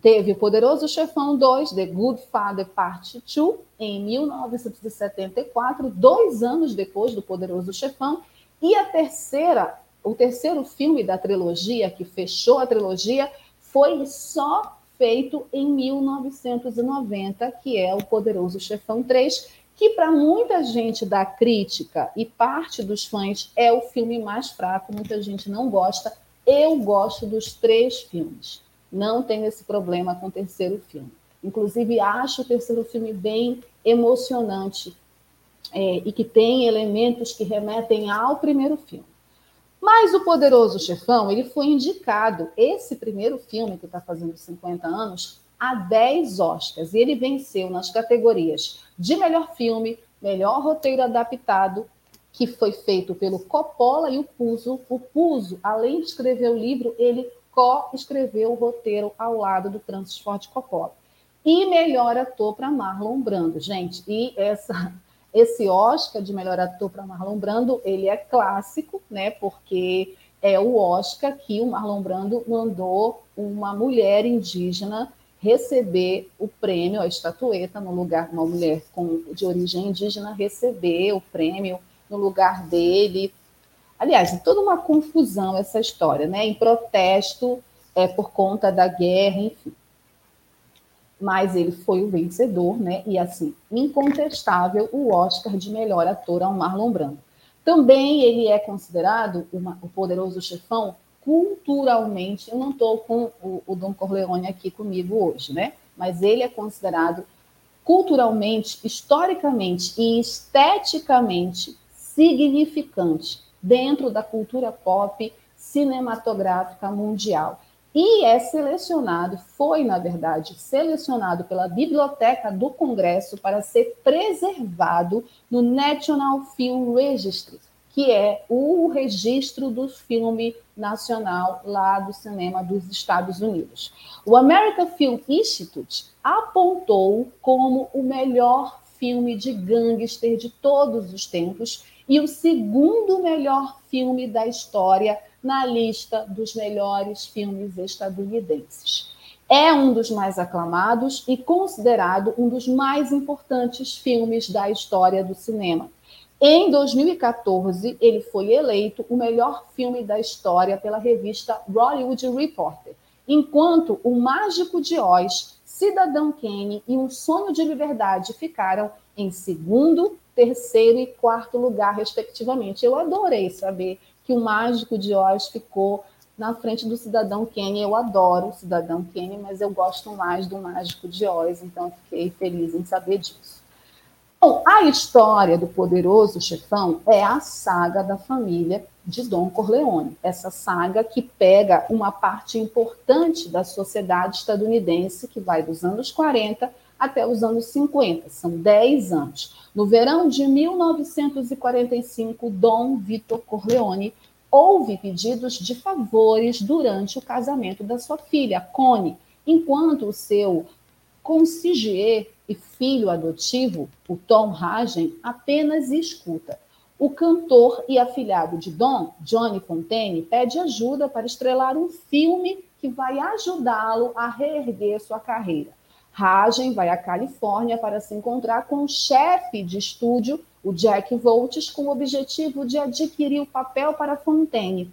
Teve O Poderoso Chefão 2, The Good Father Part 2, em 1974, dois anos depois do Poderoso Chefão, e a terceira, o terceiro filme da trilogia, que fechou a trilogia, foi só feito em 1990, que é O Poderoso Chefão 3, que para muita gente da crítica e parte dos fãs é o filme mais fraco, muita gente não gosta. Eu gosto dos três filmes não tenho esse problema com o terceiro filme. Inclusive, acho o terceiro filme bem emocionante é, e que tem elementos que remetem ao primeiro filme. Mas o Poderoso Chefão, ele foi indicado, esse primeiro filme, que está fazendo 50 anos, a 10 Oscars. E ele venceu nas categorias de melhor filme, melhor roteiro adaptado, que foi feito pelo Coppola e o Puzo. O Puzo, além de escrever o livro, ele co-escreveu o roteiro ao lado do Francis Ford Coppola. E melhor ator para Marlon Brando, gente. E essa, esse Oscar de melhor ator para Marlon Brando, ele é clássico, né? Porque é o Oscar que o Marlon Brando mandou uma mulher indígena receber o prêmio, a estatueta, no lugar, uma mulher com, de origem indígena receber o prêmio no lugar dele, Aliás, é toda uma confusão essa história, né? Em protesto é, por conta da guerra, enfim. Mas ele foi o vencedor, né? E assim, incontestável o Oscar de melhor ator ao Marlon Brando. Também ele é considerado uma, o poderoso chefão culturalmente. Eu não estou com o, o Dom Corleone aqui comigo hoje, né? Mas ele é considerado culturalmente, historicamente e esteticamente significante dentro da cultura pop cinematográfica mundial. E é selecionado, foi, na verdade, selecionado pela Biblioteca do Congresso para ser preservado no National Film Registry, que é o registro do filme nacional lá do cinema dos Estados Unidos. O American Film Institute apontou como o melhor filme de gangster de todos os tempos e o segundo melhor filme da história na lista dos melhores filmes estadunidenses. É um dos mais aclamados e considerado um dos mais importantes filmes da história do cinema. Em 2014, ele foi eleito o melhor filme da história pela revista Hollywood Reporter, enquanto O Mágico de Oz, Cidadão Kane e Um Sonho de Liberdade ficaram em segundo, terceiro e quarto lugar, respectivamente. Eu adorei saber que o Mágico de Oz ficou na frente do Cidadão Kane. Eu adoro o Cidadão Kane, mas eu gosto mais do Mágico de Oz, então fiquei feliz em saber disso. Bom, a história do poderoso chefão é a saga da família de Dom Corleone. Essa saga que pega uma parte importante da sociedade estadunidense, que vai dos anos 40 até os anos 50, são 10 anos. No verão de 1945, Dom Vitor Corleone houve pedidos de favores durante o casamento da sua filha, Connie, enquanto o seu consigliere e filho adotivo, o Tom Hagen, apenas escuta. O cantor e afilhado de Dom, Johnny Fontaine, pede ajuda para estrelar um filme que vai ajudá-lo a reerguer sua carreira. Hagen vai à Califórnia para se encontrar com o chefe de estúdio, o Jack Voltes, com o objetivo de adquirir o papel para Fontaine.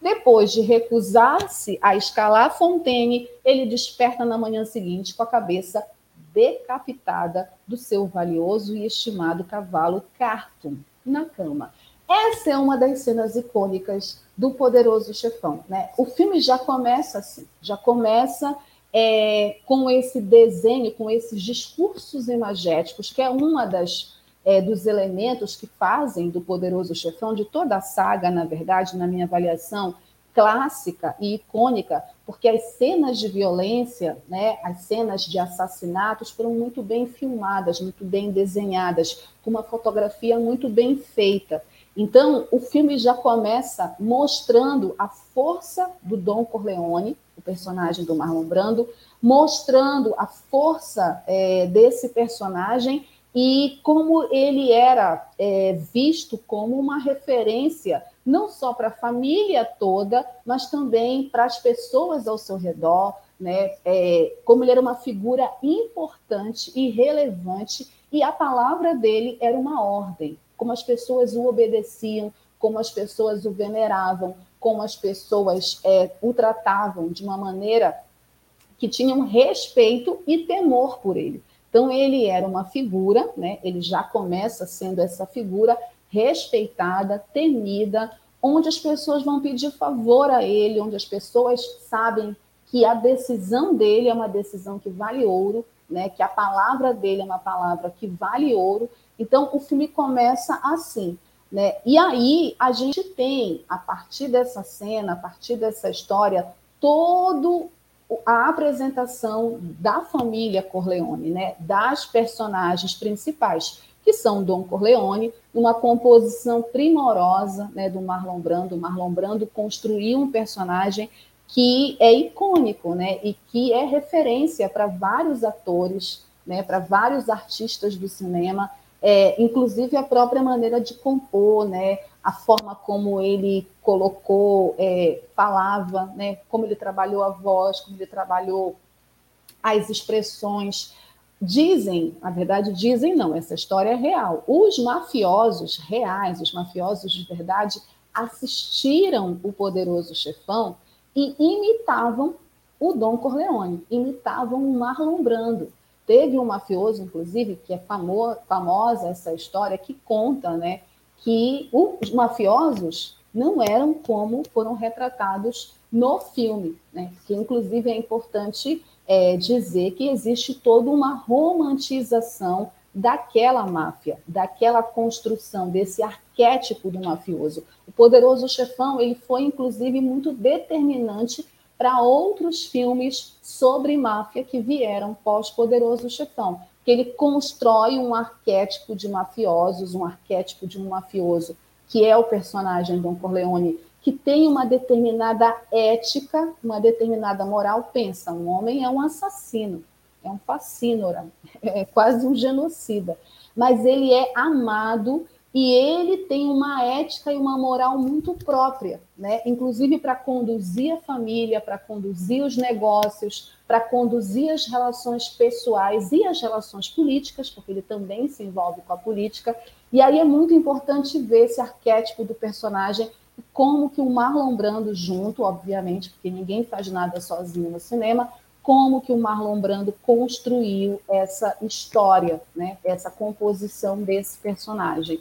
Depois de recusar-se a escalar Fontaine, ele desperta na manhã seguinte com a cabeça decapitada do seu valioso e estimado cavalo Carton na cama. Essa é uma das cenas icônicas do Poderoso Chefão. Né? O filme já começa assim, já começa é, com esse desenho, com esses discursos imagéticos, que é uma das é, dos elementos que fazem do Poderoso Chefão, de toda a saga, na verdade, na minha avaliação, clássica e icônica, porque as cenas de violência, né, as cenas de assassinatos foram muito bem filmadas, muito bem desenhadas, com uma fotografia muito bem feita. Então, o filme já começa mostrando a força do Dom Corleone, o personagem do Marlon Brando, mostrando a força é, desse personagem e como ele era é, visto como uma referência não só para a família toda, mas também para as pessoas ao seu redor, né? É, como ele era uma figura importante e relevante, e a palavra dele era uma ordem, como as pessoas o obedeciam, como as pessoas o veneravam, como as pessoas é, o tratavam de uma maneira que tinham respeito e temor por ele. Então, ele era uma figura, né? ele já começa sendo essa figura respeitada, temida, onde as pessoas vão pedir favor a ele, onde as pessoas sabem que a decisão dele é uma decisão que vale ouro, né? Que a palavra dele é uma palavra que vale ouro. Então o filme começa assim, né? E aí a gente tem a partir dessa cena, a partir dessa história, todo a apresentação da família Corleone, né? Das personagens principais que são Dom Corleone, uma composição primorosa né, do Marlon Brando. O Marlon Brando construiu um personagem que é icônico né, e que é referência para vários atores, né, para vários artistas do cinema, é, inclusive a própria maneira de compor, né, a forma como ele colocou, é, falava, né, como ele trabalhou a voz, como ele trabalhou as expressões. Dizem, na verdade, dizem não, essa história é real. Os mafiosos reais, os mafiosos de verdade, assistiram o poderoso chefão e imitavam o Dom Corleone, imitavam o Marlon Brando. Teve um mafioso, inclusive, que é famo famosa essa história, que conta né, que os mafiosos não eram como foram retratados no filme, né? que inclusive é importante é, dizer que existe toda uma romantização daquela máfia, daquela construção desse arquétipo do mafioso. O Poderoso Chefão ele foi inclusive muito determinante para outros filmes sobre máfia que vieram pós Poderoso Chefão, que ele constrói um arquétipo de mafiosos, um arquétipo de um mafioso que é o personagem Don Corleone que tem uma determinada ética, uma determinada moral, pensa, um homem é um assassino. é um fascínora, é quase um genocida, mas ele é amado e ele tem uma ética e uma moral muito própria, né? inclusive para conduzir a família, para conduzir os negócios, para conduzir as relações pessoais e as relações políticas, porque ele também se envolve com a política. E aí é muito importante ver esse arquétipo do personagem como que o Marlon Brando junto, obviamente, porque ninguém faz nada sozinho no cinema, como que o Marlon Brando construiu essa história, né? essa composição desse personagem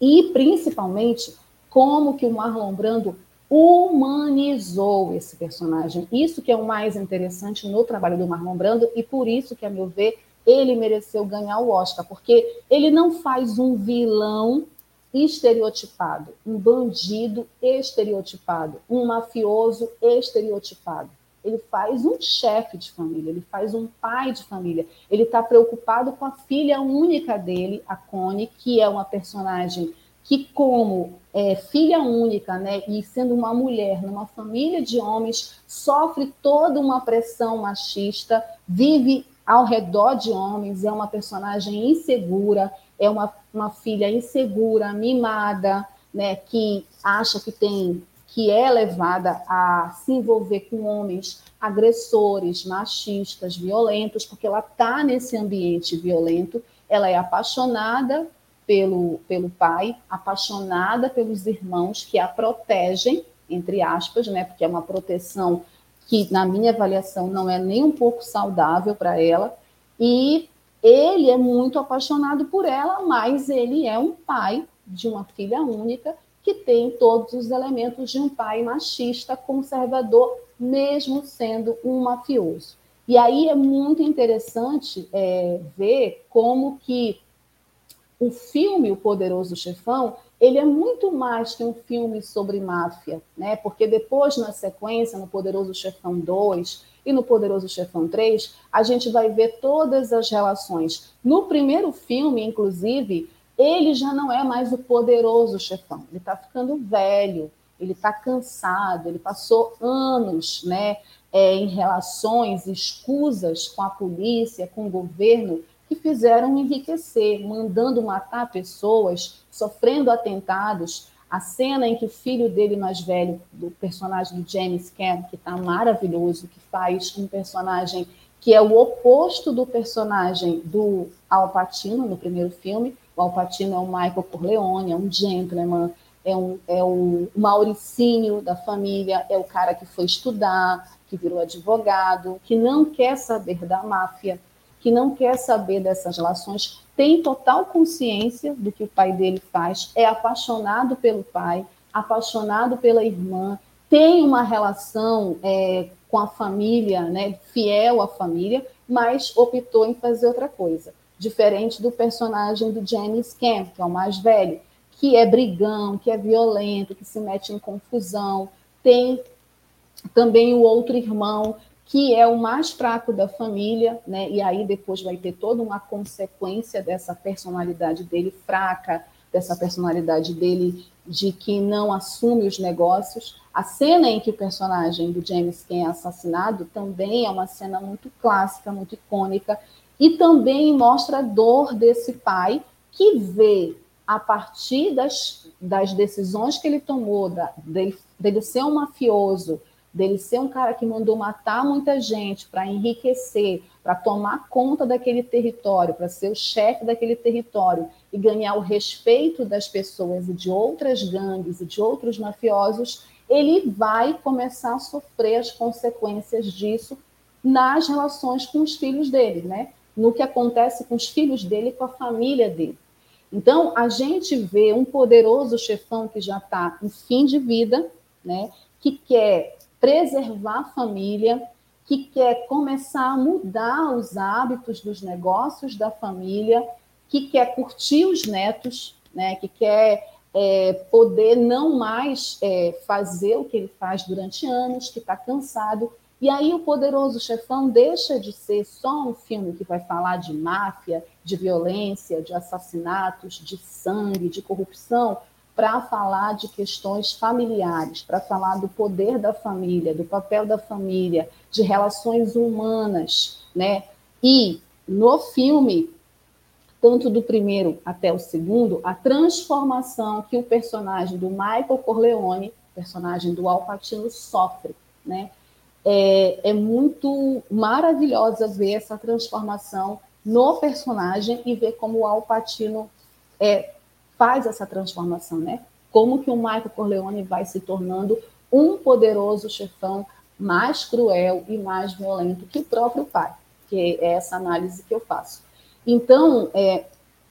e principalmente como que o Marlon Brando humanizou esse personagem. Isso que é o mais interessante no trabalho do Marlon Brando e por isso que, a meu ver, ele mereceu ganhar o Oscar, porque ele não faz um vilão estereotipado, um bandido estereotipado, um mafioso estereotipado. Ele faz um chefe de família, ele faz um pai de família. Ele está preocupado com a filha única dele, a Connie, que é uma personagem que, como é, filha única, né, e sendo uma mulher numa família de homens, sofre toda uma pressão machista, vive ao redor de homens, é uma personagem insegura, é uma, uma filha insegura, mimada, né, que acha que tem que é levada a se envolver com homens agressores, machistas, violentos, porque ela está nesse ambiente violento, ela é apaixonada pelo, pelo pai, apaixonada pelos irmãos que a protegem, entre aspas, né, porque é uma proteção que, na minha avaliação, não é nem um pouco saudável para ela, e ele é muito apaixonado por ela, mas ele é um pai de uma filha única que tem todos os elementos de um pai machista, conservador, mesmo sendo um mafioso. E aí é muito interessante é, ver como que o filme O Poderoso Chefão, ele é muito mais que um filme sobre máfia, né? Porque depois, na sequência, no Poderoso Chefão 2 e no Poderoso Chefão 3, a gente vai ver todas as relações. No primeiro filme, inclusive, ele já não é mais o poderoso chefão, ele está ficando velho, ele está cansado, ele passou anos né, é, em relações escusas com a polícia, com o governo, que fizeram enriquecer, mandando matar pessoas, sofrendo atentados. A cena em que o filho dele mais velho, do personagem do James Caan, que está maravilhoso, que faz um personagem que é o oposto do personagem do Al Pacino no primeiro filme, o Alpatino é o Michael Corleone, é um gentleman, é, um, é o Mauricinho da família, é o cara que foi estudar, que virou advogado, que não quer saber da máfia, que não quer saber dessas relações, tem total consciência do que o pai dele faz, é apaixonado pelo pai, apaixonado pela irmã, tem uma relação é, com a família, né, fiel à família, mas optou em fazer outra coisa diferente do personagem do James Camp, que é o mais velho, que é brigão, que é violento, que se mete em confusão. Tem também o outro irmão, que é o mais fraco da família, né? E aí depois vai ter toda uma consequência dessa personalidade dele fraca, dessa personalidade dele de que não assume os negócios. A cena em que o personagem do James Ken é assassinado também é uma cena muito clássica, muito icônica, e também mostra a dor desse pai que vê, a partir das, das decisões que ele tomou, da, dele, dele ser um mafioso, dele ser um cara que mandou matar muita gente para enriquecer, para tomar conta daquele território, para ser o chefe daquele território e ganhar o respeito das pessoas e de outras gangues e de outros mafiosos, ele vai começar a sofrer as consequências disso nas relações com os filhos dele, né? No que acontece com os filhos dele, com a família dele. Então, a gente vê um poderoso chefão que já está em fim de vida, né, que quer preservar a família, que quer começar a mudar os hábitos dos negócios da família, que quer curtir os netos, né, que quer é, poder não mais é, fazer o que ele faz durante anos, que está cansado e aí o Poderoso Chefão deixa de ser só um filme que vai falar de máfia, de violência, de assassinatos, de sangue, de corrupção, para falar de questões familiares, para falar do poder da família, do papel da família, de relações humanas, né? E no filme, tanto do primeiro até o segundo, a transformação que o personagem do Michael Corleone, personagem do Al Pacino, sofre, né? É, é muito maravilhosa ver essa transformação no personagem e ver como o Al Pacino é, faz essa transformação, né? Como que o Michael Corleone vai se tornando um poderoso chefão mais cruel e mais violento que o próprio pai, que é essa análise que eu faço. Então, é,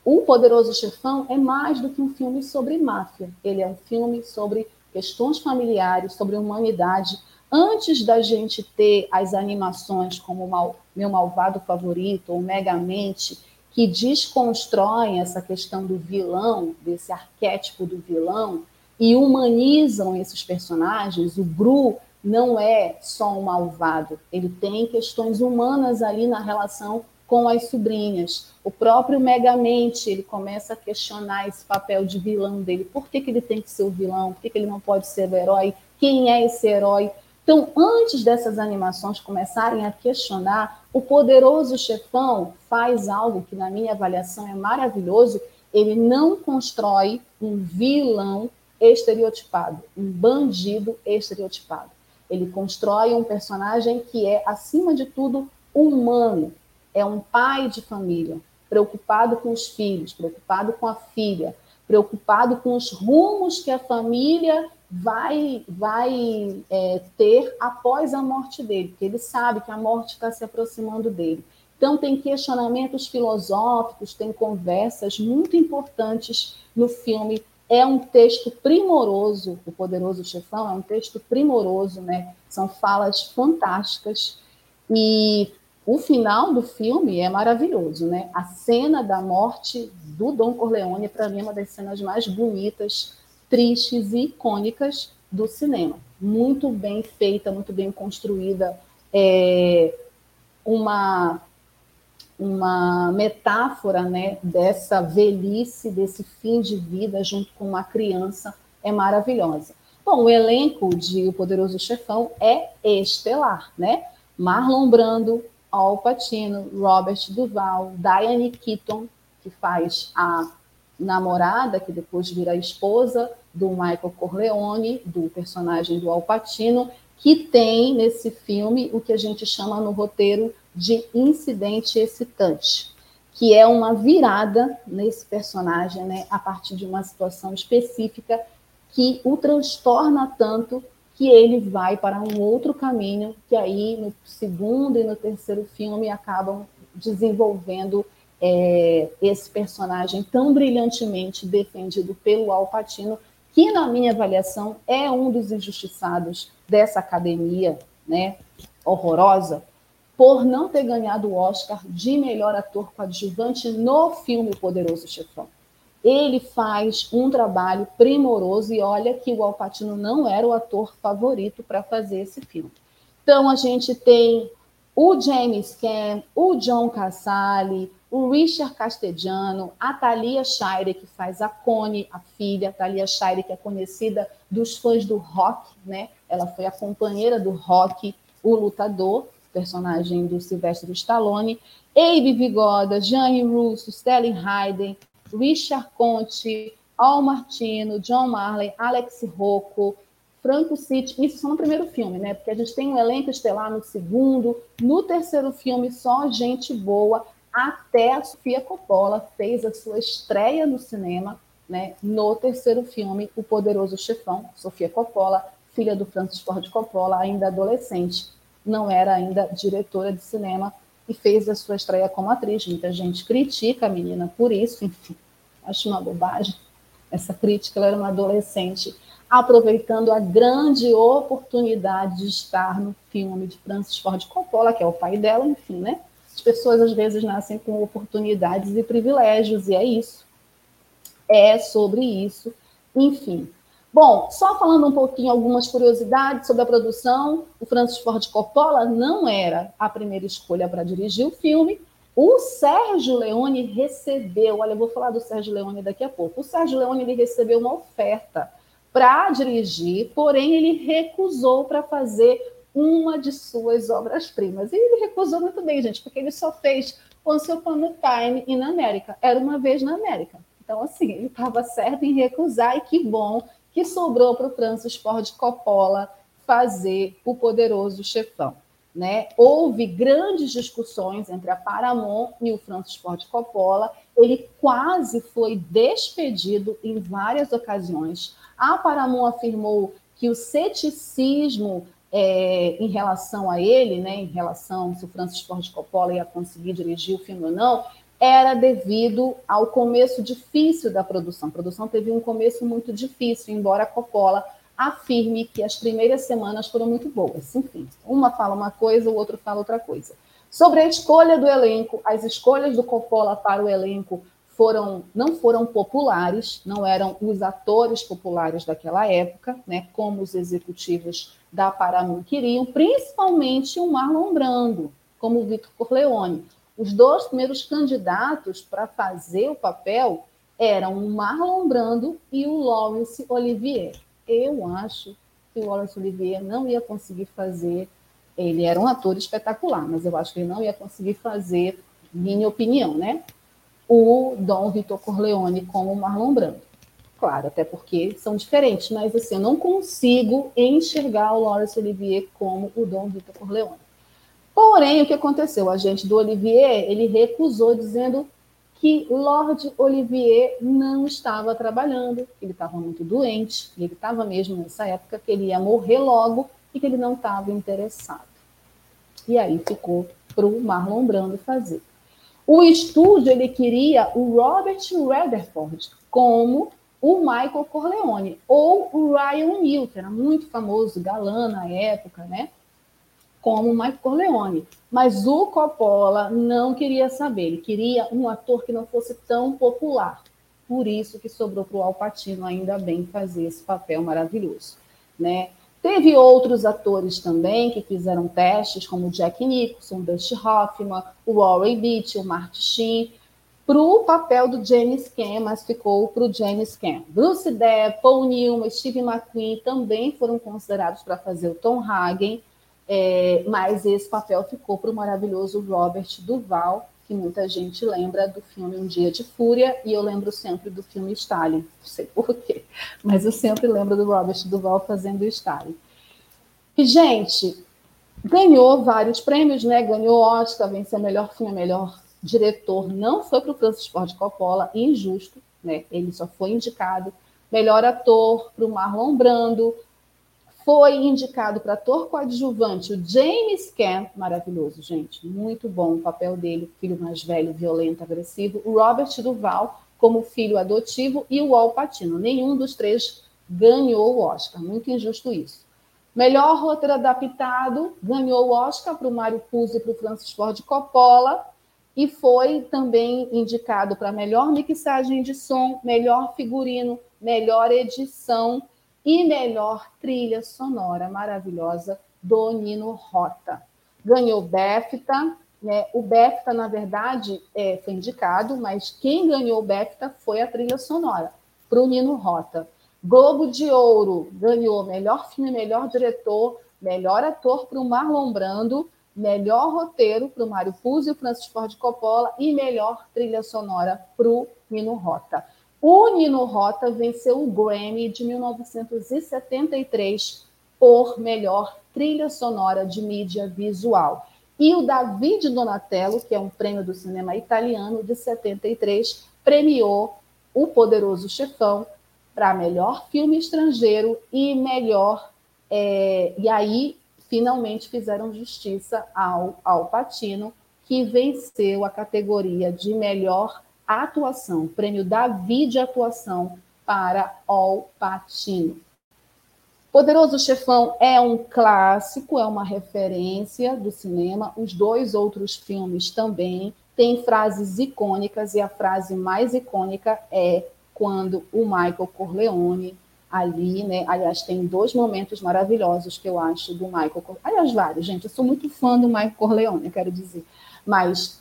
o Poderoso Chefão é mais do que um filme sobre máfia. Ele é um filme sobre questões familiares, sobre humanidade. Antes da gente ter as animações como Mal, Meu Malvado Favorito ou Megamente, que desconstroem essa questão do vilão, desse arquétipo do vilão, e humanizam esses personagens, o Gru não é só um malvado, ele tem questões humanas ali na relação com as sobrinhas. O próprio Megamente, ele começa a questionar esse papel de vilão dele. Por que, que ele tem que ser o vilão? Por que, que ele não pode ser o herói? Quem é esse herói? Então, antes dessas animações começarem a questionar, o poderoso chefão faz algo que, na minha avaliação, é maravilhoso. Ele não constrói um vilão estereotipado, um bandido estereotipado. Ele constrói um personagem que é, acima de tudo, humano, é um pai de família, preocupado com os filhos, preocupado com a filha, preocupado com os rumos que a família vai, vai é, ter após a morte dele, porque ele sabe que a morte está se aproximando dele. Então, tem questionamentos filosóficos, tem conversas muito importantes no filme. É um texto primoroso, O Poderoso Chefão é um texto primoroso, né? São falas fantásticas. E o final do filme é maravilhoso, né? A cena da morte do Dom Corleone, para mim, é uma das cenas mais bonitas, tristes e icônicas do cinema. Muito bem feita, muito bem construída. É uma, uma metáfora né, dessa velhice, desse fim de vida junto com uma criança, é maravilhosa. Bom, o elenco de O Poderoso Chefão é estelar, né? Marlon Brando, Al Pacino, Robert Duval, Diane Keaton, que faz a namorada, que depois vira a esposa do Michael Corleone, do personagem do Al Pacino, que tem nesse filme o que a gente chama no roteiro de incidente excitante, que é uma virada nesse personagem, né, a partir de uma situação específica que o transtorna tanto que ele vai para um outro caminho, que aí no segundo e no terceiro filme acabam desenvolvendo é, esse personagem tão brilhantemente defendido pelo Al Pacino, que na minha avaliação é um dos injustiçados dessa academia, né, horrorosa, por não ter ganhado o Oscar de melhor ator coadjuvante no filme Poderoso Chefão ele faz um trabalho primoroso e olha que o Alpatino não era o ator favorito para fazer esse filme. Então a gente tem o James Caan, o John Casale, o Richard Castellano, a Thalia Shire, que faz a Connie, a filha, a Thalia Shire, que é conhecida dos fãs do rock, né? Ela foi a companheira do rock, o lutador, personagem do Sylvester Stallone, Abe Vigoda, Jane Russo, Stellan Hayden, Richard Conte, Al Martino, John Marley, Alex Rocco, Franco City, isso só no primeiro filme, né? Porque a gente tem um elenco estelar no segundo, no terceiro filme só gente boa, até a Sofia Coppola fez a sua estreia no cinema, né? No terceiro filme, O Poderoso Chefão, Sofia Coppola, filha do Francis Ford Coppola, ainda adolescente, não era ainda diretora de cinema, e fez a sua estreia como atriz. Muita gente critica a menina por isso, enfim, acho uma bobagem essa crítica. Ela era uma adolescente aproveitando a grande oportunidade de estar no filme de Francis Ford Coppola, que é o pai dela, enfim, né? As pessoas às vezes nascem com oportunidades e privilégios, e é isso. É sobre isso, enfim. Bom, só falando um pouquinho algumas curiosidades sobre a produção, o Francis Ford Coppola não era a primeira escolha para dirigir o filme. O Sérgio Leone recebeu, olha, eu vou falar do Sérgio Leone daqui a pouco. O Sérgio Leone ele recebeu uma oferta para dirigir, porém ele recusou para fazer uma de suas obras-primas. E ele recusou muito bem, gente, porque ele só fez Once Upon a Time in América. Era uma vez na América. Então, assim, ele estava certo em recusar, e que bom que sobrou para o Francis Ford Coppola fazer o poderoso chefão. Né? Houve grandes discussões entre a Paramount e o Francis Ford Coppola. Ele quase foi despedido em várias ocasiões. A Paramount afirmou que o ceticismo é, em relação a ele, né, em relação se o Francis Ford Coppola ia conseguir dirigir o filme ou não, era devido ao começo difícil da produção. A produção teve um começo muito difícil, embora Coppola afirme que as primeiras semanas foram muito boas. Enfim, uma fala uma coisa, o outro fala outra coisa. Sobre a escolha do elenco, as escolhas do Coppola para o elenco foram não foram populares, não eram os atores populares daquela época, né, como os executivos da Paramount queriam, principalmente o Marlon Brando, como o Vitor Corleone. Os dois primeiros candidatos para fazer o papel eram o Marlon Brando e o Laurence Olivier eu acho que o Wallace Olivier não ia conseguir fazer. Ele era um ator espetacular, mas eu acho que ele não ia conseguir fazer, minha opinião, né? O Dom Vitor Corleone como Marlon Brando. Claro, até porque são diferentes, mas assim, eu não consigo enxergar o Laurence Olivier como o Dom Vitor Corleone. Porém, o que aconteceu? O agente do Olivier, ele recusou, dizendo que Lord Olivier não estava trabalhando, ele estava muito doente, ele estava mesmo nessa época que ele ia morrer logo e que ele não estava interessado. E aí ficou para o Marlon Brando fazer. O estúdio ele queria o Robert Rutherford como o Michael Corleone ou o Ryan Neal, que era muito famoso, galã na época, né? como Michael Corleone. Mas o Coppola não queria saber, ele queria um ator que não fosse tão popular. Por isso que sobrou para o Alpatino ainda bem fazer esse papel maravilhoso. Né? Teve outros atores também que fizeram testes, como Jack Nicholson, Dusty Hoffman, o Warren Beatty, o Martin Sheen, para o papel do James Caan, mas ficou para o James Caan. Bruce Depp, Paul Newman, Steve McQueen também foram considerados para fazer o Tom Hagen, é, mas esse papel ficou para o maravilhoso Robert Duval, que muita gente lembra do filme Um Dia de Fúria, e eu lembro sempre do filme Stalin, não sei porquê, mas eu sempre lembro do Robert Duval fazendo Stalin. E, gente, ganhou vários prêmios, né? Ganhou Oscar, venceu melhor filme, melhor diretor. Não foi para o Francis Ford Coppola, injusto, né? Ele só foi indicado. Melhor ator para o Marlon Brando, foi indicado para ator coadjuvante o James Caan, maravilhoso, gente, muito bom o papel dele, filho mais velho, violento, agressivo. O Robert Duval como filho adotivo e o Al Pacino. Nenhum dos três ganhou o Oscar, muito injusto isso. Melhor roteiro adaptado ganhou o Oscar para o Mário Puzo e para o Francis Ford Coppola e foi também indicado para melhor mixagem de som, melhor figurino, melhor edição e melhor trilha sonora maravilhosa do Nino Rota. Ganhou BEFTA, né? O BEFTA, na verdade, é, foi indicado, mas quem ganhou o BEFTA foi a trilha sonora, para o Nino Rota. Globo de Ouro ganhou melhor filme, melhor diretor, melhor ator para o Marlon Brando, melhor roteiro para o Mário Puzo e o Francis Ford Coppola e melhor trilha sonora para o Nino Rota. O Nino Rota venceu o Grammy de 1973 por melhor trilha sonora de mídia visual. E o David Donatello, que é um prêmio do cinema italiano de 73, premiou O Poderoso Chefão para melhor filme estrangeiro e melhor. É, e aí, finalmente, fizeram justiça ao, ao Patino, que venceu a categoria de melhor atuação, prêmio Davi de atuação para Al Pacino. Poderoso Chefão é um clássico, é uma referência do cinema. Os dois outros filmes também têm frases icônicas e a frase mais icônica é quando o Michael Corleone ali, né? Aliás, tem dois momentos maravilhosos que eu acho do Michael Corleone. Aliás, vários, gente. Eu sou muito fã do Michael Corleone, quero dizer. Mas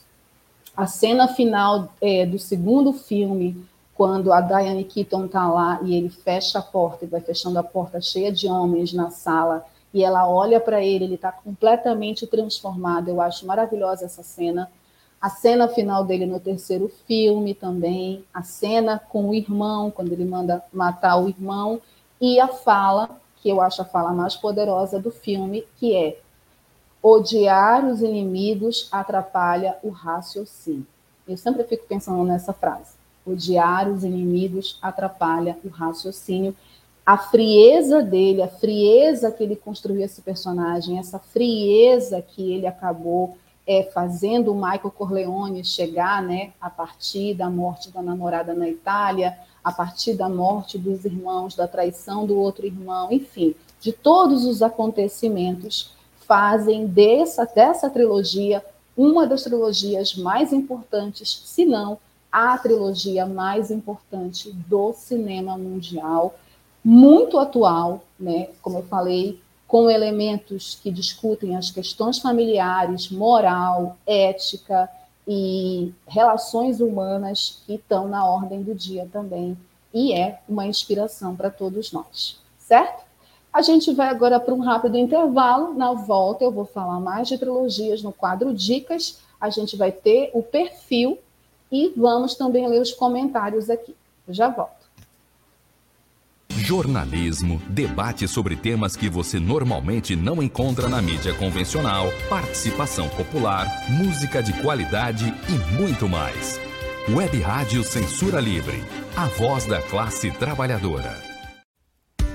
A cena final é, do segundo filme, quando a Diane Keaton está lá e ele fecha a porta e vai fechando a porta cheia de homens na sala e ela olha para ele, ele está completamente transformado. Eu acho maravilhosa essa cena. A cena final dele no terceiro filme também, a cena com o irmão, quando ele manda matar o irmão, e a fala, que eu acho a fala mais poderosa do filme, que é odiar os inimigos atrapalha o raciocínio. Eu sempre fico pensando nessa frase. Odiar os inimigos atrapalha o raciocínio. A frieza dele, a frieza que ele construiu esse personagem, essa frieza que ele acabou é, fazendo o Michael Corleone chegar, né, a partir da morte da namorada na Itália, a partir da morte dos irmãos, da traição do outro irmão, enfim, de todos os acontecimentos, fazem dessa, dessa trilogia uma das trilogias mais importantes, se não a trilogia mais importante do cinema mundial, muito atual, né? Como eu falei, com elementos que discutem as questões familiares, moral, ética e relações humanas que estão na ordem do dia também e é uma inspiração para todos nós, certo? A gente vai agora para um rápido intervalo. Na volta, eu vou falar mais de trilogias no quadro Dicas. A gente vai ter o perfil e vamos também ler os comentários aqui. Eu já volto. Jornalismo, debate sobre temas que você normalmente não encontra na mídia convencional, participação popular, música de qualidade e muito mais. Web Rádio Censura Livre, a voz da classe trabalhadora.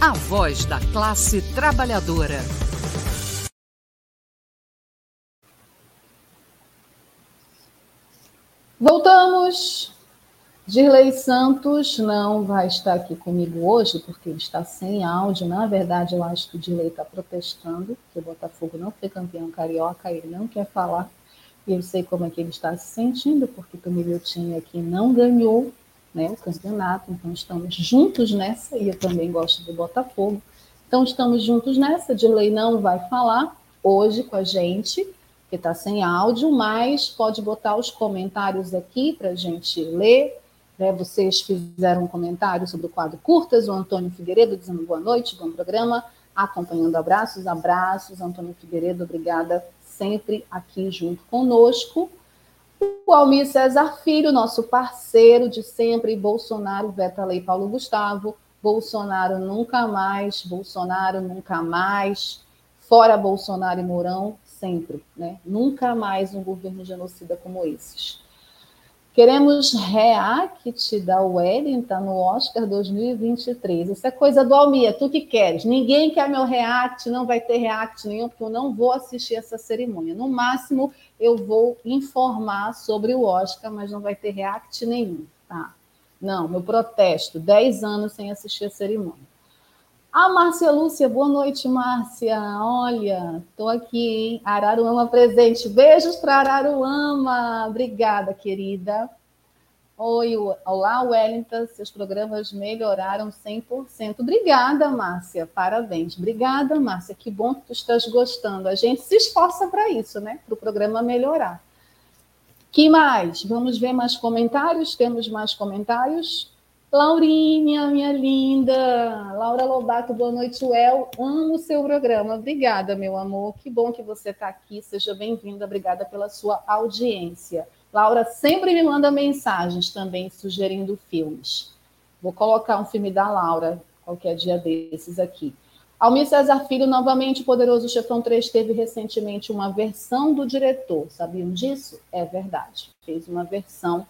A voz da classe trabalhadora. Voltamos. Dirley Santos não vai estar aqui comigo hoje, porque ele está sem áudio. Na verdade, eu acho que o Dirley está protestando, que o Botafogo não foi campeão carioca, ele não quer falar. E eu sei como é que ele está se sentindo, porque o time aqui não ganhou né, o campeonato. Então, estamos juntos nessa, e eu também gosto do Botafogo. Então, estamos juntos nessa. Dirley não vai falar hoje com a gente, que está sem áudio, mas pode botar os comentários aqui para a gente ler né, vocês fizeram um comentário sobre o quadro Curtas, o Antônio Figueiredo dizendo boa noite, bom programa, acompanhando abraços, abraços, Antônio Figueiredo, obrigada sempre aqui junto conosco. O Almir César Filho, nosso parceiro de sempre, Bolsonaro, Veta Lei Paulo Gustavo, Bolsonaro nunca mais, Bolsonaro nunca mais, fora Bolsonaro e Mourão, sempre, né? Nunca mais um governo genocida como esses. Queremos react da Wellington no Oscar 2023. Isso é coisa do Almir, tu que queres. Ninguém quer meu react, não vai ter react nenhum, porque eu não vou assistir essa cerimônia. No máximo, eu vou informar sobre o Oscar, mas não vai ter react nenhum, tá? Não, meu protesto, 10 anos sem assistir a cerimônia. A Márcia Lúcia, boa noite, Márcia. Olha, estou aqui, hein? Araruama presente. Beijos para Araruama. Obrigada, querida. Oi, olá, Wellington. Seus programas melhoraram 100%. Obrigada, Márcia. Parabéns. Obrigada, Márcia. Que bom que tu estás gostando. A gente se esforça para isso, né? Para o programa melhorar. Que mais? Vamos ver mais comentários? Temos mais comentários? Laurinha, minha linda. Laura Lobato, boa noite, Well. Amo o seu programa. Obrigada, meu amor. Que bom que você está aqui. Seja bem-vinda. Obrigada pela sua audiência. Laura sempre me manda mensagens também sugerindo filmes. Vou colocar um filme da Laura qualquer dia desses aqui. Almir César Filho, novamente, Poderoso Chefão 3 teve recentemente uma versão do diretor. Sabiam disso? É verdade. Fez uma versão.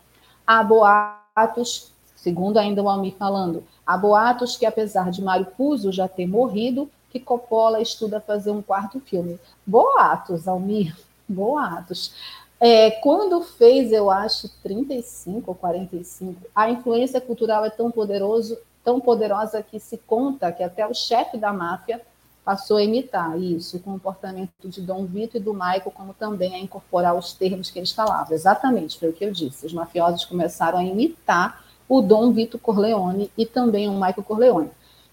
Há boatos, segundo ainda o Almir falando, há boatos que, apesar de Mário Puzo já ter morrido, que Coppola estuda fazer um quarto filme. Boatos, Almir, boatos. É, quando fez, eu acho, 35 ou 45, a influência cultural é tão poderoso, tão poderosa que se conta que até o chefe da máfia passou a imitar isso, o comportamento de Dom Vito e do Michael, como também a incorporar os termos que eles falavam. Exatamente, foi o que eu disse. Os mafiosos começaram a imitar o Dom Vito Corleone e também o Michael Corleone.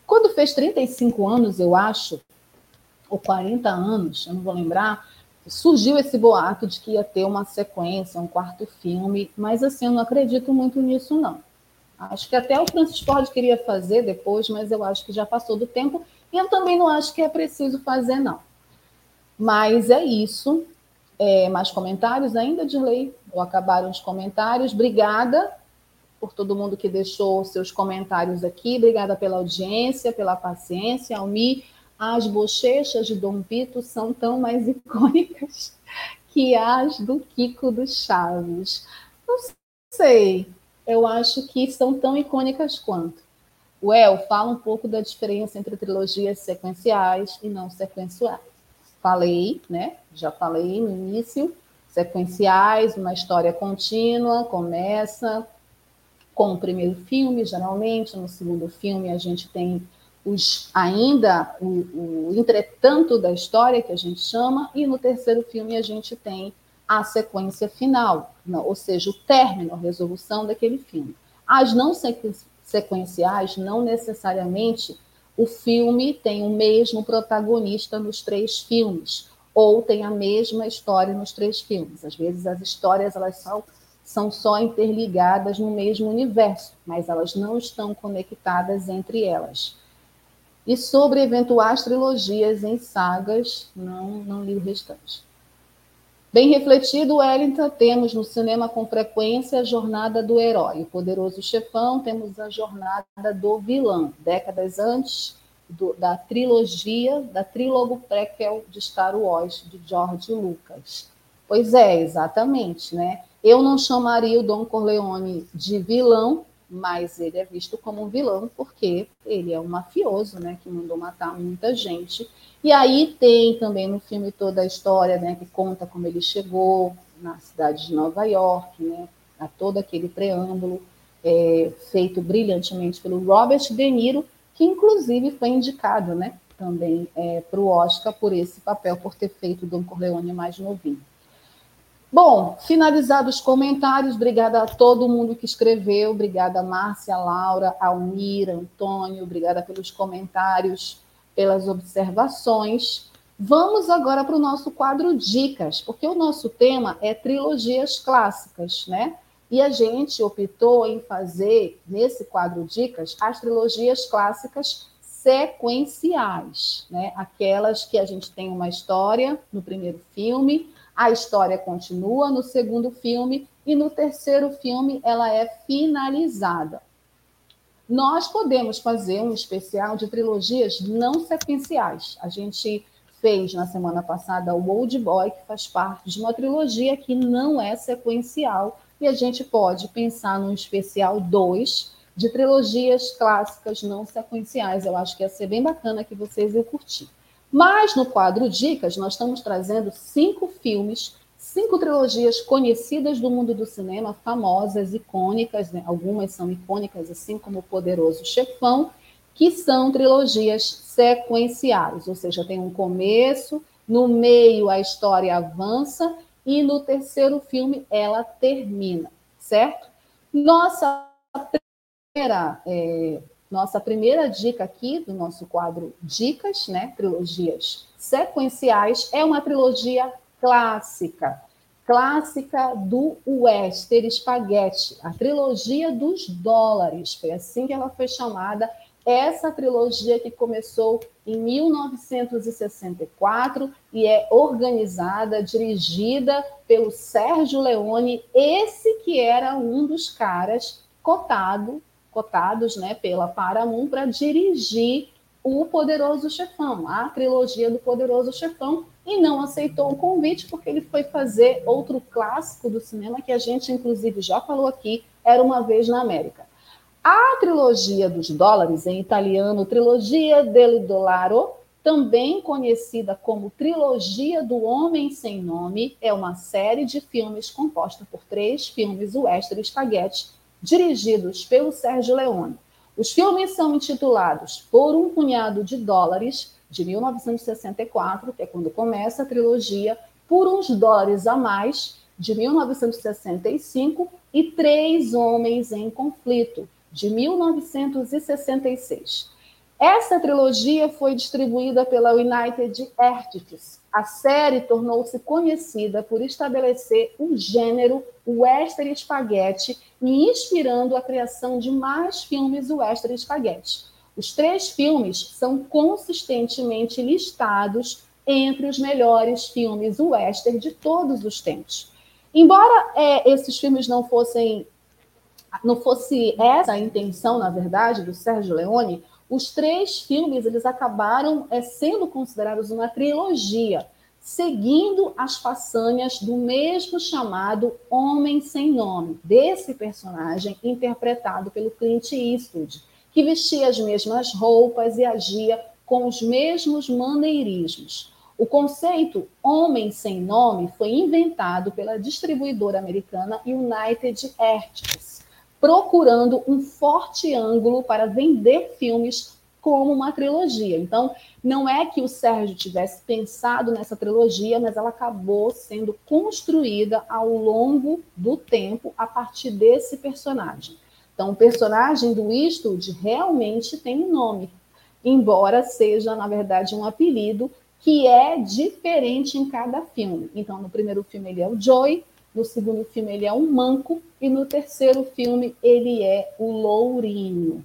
Quando fez 35 anos, eu acho, ou 40 anos, eu não vou lembrar, surgiu esse boato de que ia ter uma sequência, um quarto filme, mas assim, eu não acredito muito nisso, não. Acho que até o Francis Ford queria fazer depois, mas eu acho que já passou do tempo, e eu também não acho que é preciso fazer, não. Mas é isso. É, mais comentários ainda, de lei? Ou acabaram os comentários? Obrigada por todo mundo que deixou seus comentários aqui. Obrigada pela audiência, pela paciência. Almi, as bochechas de Dom Vito são tão mais icônicas que as do Kiko dos Chaves. Não sei, eu acho que são tão icônicas quanto. Well, fala um pouco da diferença entre trilogias sequenciais e não sequenciais. Falei, né? Já falei no início. Sequenciais, uma história contínua, começa com o primeiro filme, geralmente. No segundo filme, a gente tem os, ainda o, o entretanto da história, que a gente chama, e no terceiro filme a gente tem a sequência final, não, ou seja, o término, a resolução daquele filme. As não sequenciais, não necessariamente o filme tem o mesmo protagonista nos três filmes, ou tem a mesma história nos três filmes. Às vezes as histórias elas são, são só interligadas no mesmo universo, mas elas não estão conectadas entre elas. E sobre eventuais trilogias em sagas, não, não li o restante. Bem refletido, Wellington, temos no cinema com frequência a jornada do herói. O poderoso chefão, temos a jornada do vilão. Décadas antes do, da trilogia, da trílogo prequel de Star Wars, de George Lucas. Pois é, exatamente, né? Eu não chamaria o Don Corleone de vilão, mas ele é visto como um vilão porque ele é um mafioso, né, que mandou matar muita gente. E aí tem também no filme toda a história, né, que conta como ele chegou na cidade de Nova York, né, a todo aquele preâmbulo é, feito brilhantemente pelo Robert De Niro, que inclusive foi indicado, né, também é, para o Oscar por esse papel, por ter feito Don Corleone mais novinho. Bom, finalizados os comentários, obrigada a todo mundo que escreveu, obrigada Márcia, Laura, Almira, Antônio, obrigada pelos comentários, pelas observações. Vamos agora para o nosso quadro Dicas, porque o nosso tema é trilogias clássicas, né? E a gente optou em fazer, nesse quadro Dicas, as trilogias clássicas sequenciais, né? Aquelas que a gente tem uma história no primeiro filme, a história continua no segundo filme e no terceiro filme ela é finalizada. Nós podemos fazer um especial de trilogias não sequenciais. A gente fez na semana passada o Old Boy, que faz parte de uma trilogia que não é sequencial, e a gente pode pensar num especial 2 de trilogias clássicas não sequenciais. Eu acho que ia ser bem bacana que vocês iam curtir. Mas no quadro Dicas, nós estamos trazendo cinco filmes, cinco trilogias conhecidas do mundo do cinema, famosas, icônicas, né? algumas são icônicas, assim como O Poderoso Chefão, que são trilogias sequenciais, ou seja, tem um começo, no meio a história avança e no terceiro filme ela termina, certo? Nossa primeira, é, nossa primeira dica aqui do nosso quadro Dicas, né? Trilogias sequenciais, é uma trilogia clássica, clássica do Western Spaghetti, a trilogia dos dólares, foi assim que ela foi chamada essa trilogia que começou em 1964 e é organizada, dirigida pelo Sérgio Leone, esse que era um dos caras cotado, cotados né, pela Paramount para dirigir o Poderoso Chefão, a trilogia do Poderoso Chefão, e não aceitou o convite porque ele foi fazer outro clássico do cinema que a gente, inclusive, já falou aqui, Era Uma Vez na América. A trilogia dos dólares, em italiano, trilogia del Dollaro, também conhecida como Trilogia do Homem Sem Nome, é uma série de filmes composta por três filmes western spaghetti, dirigidos pelo Sérgio Leone. Os filmes são intitulados Por um Punhado de Dólares, de 1964, que é quando começa a trilogia, Por uns Dólares a Mais, de 1965, e Três Homens em Conflito, de 1966. Essa trilogia foi distribuída pela United Artists. A série tornou-se conhecida por estabelecer o gênero western spaghetti e inspirando a criação de mais filmes western spaghetti. Os três filmes são consistentemente listados entre os melhores filmes western de todos os tempos. Embora é, esses filmes não fossem não fosse essa a intenção, na verdade, do Sérgio Leone, os três filmes eles acabaram é, sendo considerados uma trilogia, seguindo as façanhas do mesmo chamado Homem Sem Nome, desse personagem interpretado pelo Clint Eastwood, que vestia as mesmas roupas e agia com os mesmos maneirismos. O conceito Homem Sem Nome foi inventado pela distribuidora americana United Artists procurando um forte ângulo para vender filmes como uma trilogia. Então, não é que o Sérgio tivesse pensado nessa trilogia, mas ela acabou sendo construída ao longo do tempo a partir desse personagem. Então, o personagem do Eastwood realmente tem um nome, embora seja, na verdade, um apelido que é diferente em cada filme. Então, no primeiro filme ele é o Joey, no segundo filme ele é um manco e no terceiro filme ele é o lourinho.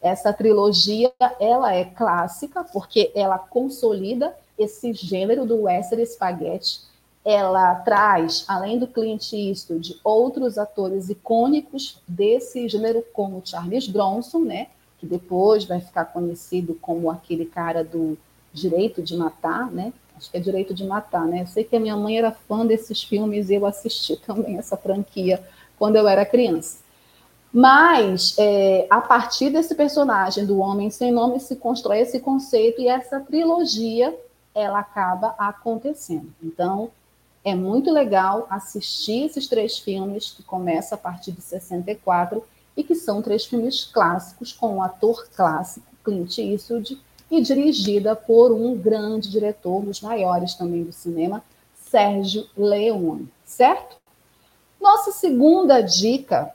Essa trilogia ela é clássica porque ela consolida esse gênero do western spaghetti. Ela traz, além do Clint Eastwood, outros atores icônicos desse gênero, como Charles Bronson, né, que depois vai ficar conhecido como aquele cara do Direito de Matar, né, acho que é Direito de Matar, né? Eu sei que a minha mãe era fã desses filmes e eu assisti também essa franquia quando eu era criança. Mas, é, a partir desse personagem do Homem Sem Nome, se constrói esse conceito e essa trilogia, ela acaba acontecendo. Então, é muito legal assistir esses três filmes, que começam a partir de 64, e que são três filmes clássicos, com um ator clássico, Clint Eastwood, e dirigida por um grande diretor, um dos maiores também do cinema, Sérgio Leone, certo? Nossa segunda dica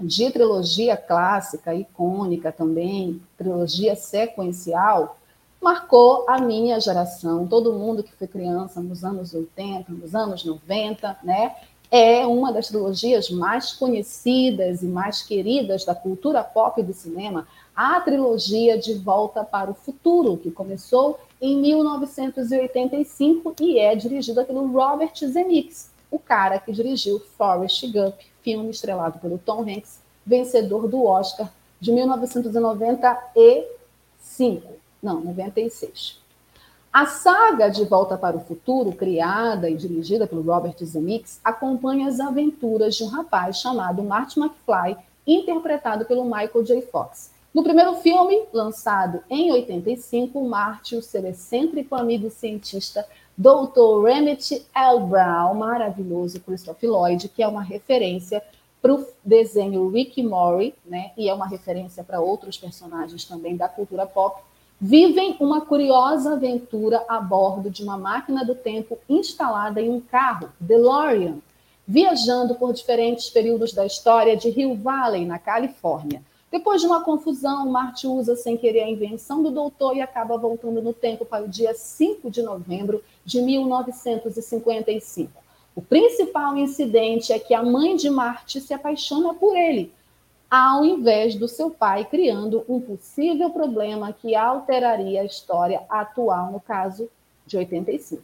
de trilogia clássica, icônica também, trilogia sequencial, marcou a minha geração, todo mundo que foi criança nos anos 80, nos anos 90, né? É uma das trilogias mais conhecidas e mais queridas da cultura pop e do cinema, a trilogia De Volta para o Futuro, que começou em 1985 e é dirigida pelo Robert Zemeckis, o cara que dirigiu Forrest Gump, filme estrelado pelo Tom Hanks, vencedor do Oscar de 1995. Não, 96. A saga De Volta para o Futuro, criada e dirigida pelo Robert Zemeckis, acompanha as aventuras de um rapaz chamado Marty McFly, interpretado pelo Michael J. Fox. No primeiro filme, lançado em 85, Marty, o seu excêntrico amigo cientista, Dr. Remit L. Brown, maravilhoso Christopher Lloyd, que é uma referência para o desenho Rick Mori, né, e é uma referência para outros personagens também da cultura pop, vivem uma curiosa aventura a bordo de uma máquina do tempo instalada em um carro, DeLorean, viajando por diferentes períodos da história de Hill Valley, na Califórnia. Depois de uma confusão, Marty usa sem querer a invenção do doutor e acaba voltando no tempo para o dia 5 de novembro de 1955. O principal incidente é que a mãe de Marty se apaixona por ele, ao invés do seu pai, criando um possível problema que alteraria a história atual, no caso de 85.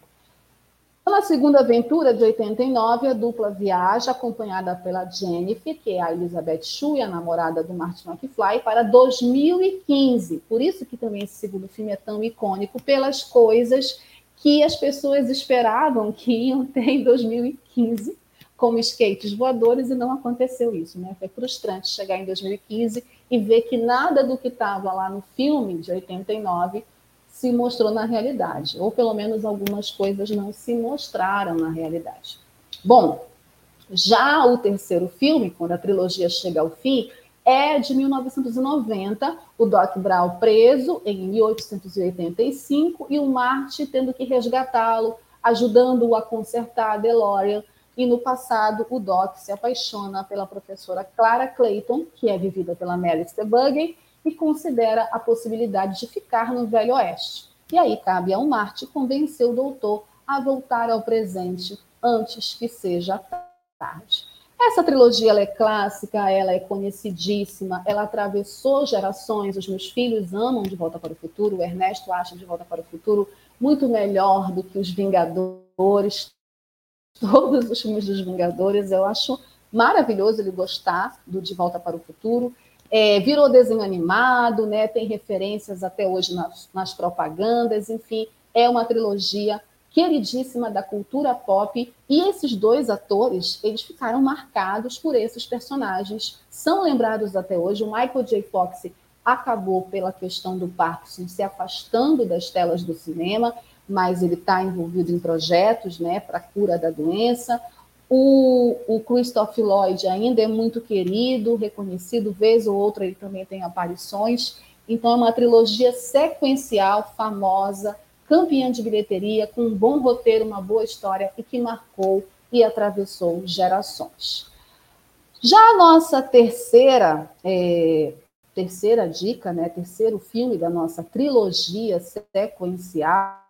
Na segunda aventura de 89, a dupla viaja, acompanhada pela Jennifer, que é a Elizabeth Shue, a namorada do Martin McFly, para 2015. Por isso que também esse segundo filme é tão icônico, pelas coisas que as pessoas esperavam que iam ter em 2015 como skates voadores e não aconteceu isso, né? Foi frustrante chegar em 2015 e ver que nada do que estava lá no filme de 89 se mostrou na realidade, ou pelo menos algumas coisas não se mostraram na realidade. Bom, já o terceiro filme, quando a trilogia chega ao fim, é de 1990, o Doc Brown preso em 1885 e o Marty tendo que resgatá-lo, ajudando-o a consertar a DeLorean e no passado, o Doc se apaixona pela professora Clara Clayton, que é vivida pela Melissa Buggy, e considera a possibilidade de ficar no Velho Oeste. E aí cabe ao Marte convencer o doutor a voltar ao presente antes que seja tarde. Essa trilogia é clássica, ela é conhecidíssima, ela atravessou gerações. Os meus filhos amam De Volta para o Futuro, o Ernesto acha De Volta para o Futuro muito melhor do que Os Vingadores todos os filmes dos Vingadores. Eu acho maravilhoso ele gostar do De Volta para o Futuro. É, virou desenho animado, né? tem referências até hoje nas, nas propagandas, enfim, é uma trilogia queridíssima da cultura pop e esses dois atores eles ficaram marcados por esses personagens são lembrados até hoje o Michael J. Fox acabou pela questão do Parkinson se afastando das telas do cinema mas ele está envolvido em projetos né, para cura da doença. O, o Christoph Lloyd ainda é muito querido, reconhecido, vez ou outra ele também tem aparições. Então é uma trilogia sequencial, famosa, campeã de bilheteria, com um bom roteiro, uma boa história e que marcou e atravessou gerações. Já a nossa terceira é, terceira dica, né, terceiro filme da nossa trilogia sequencial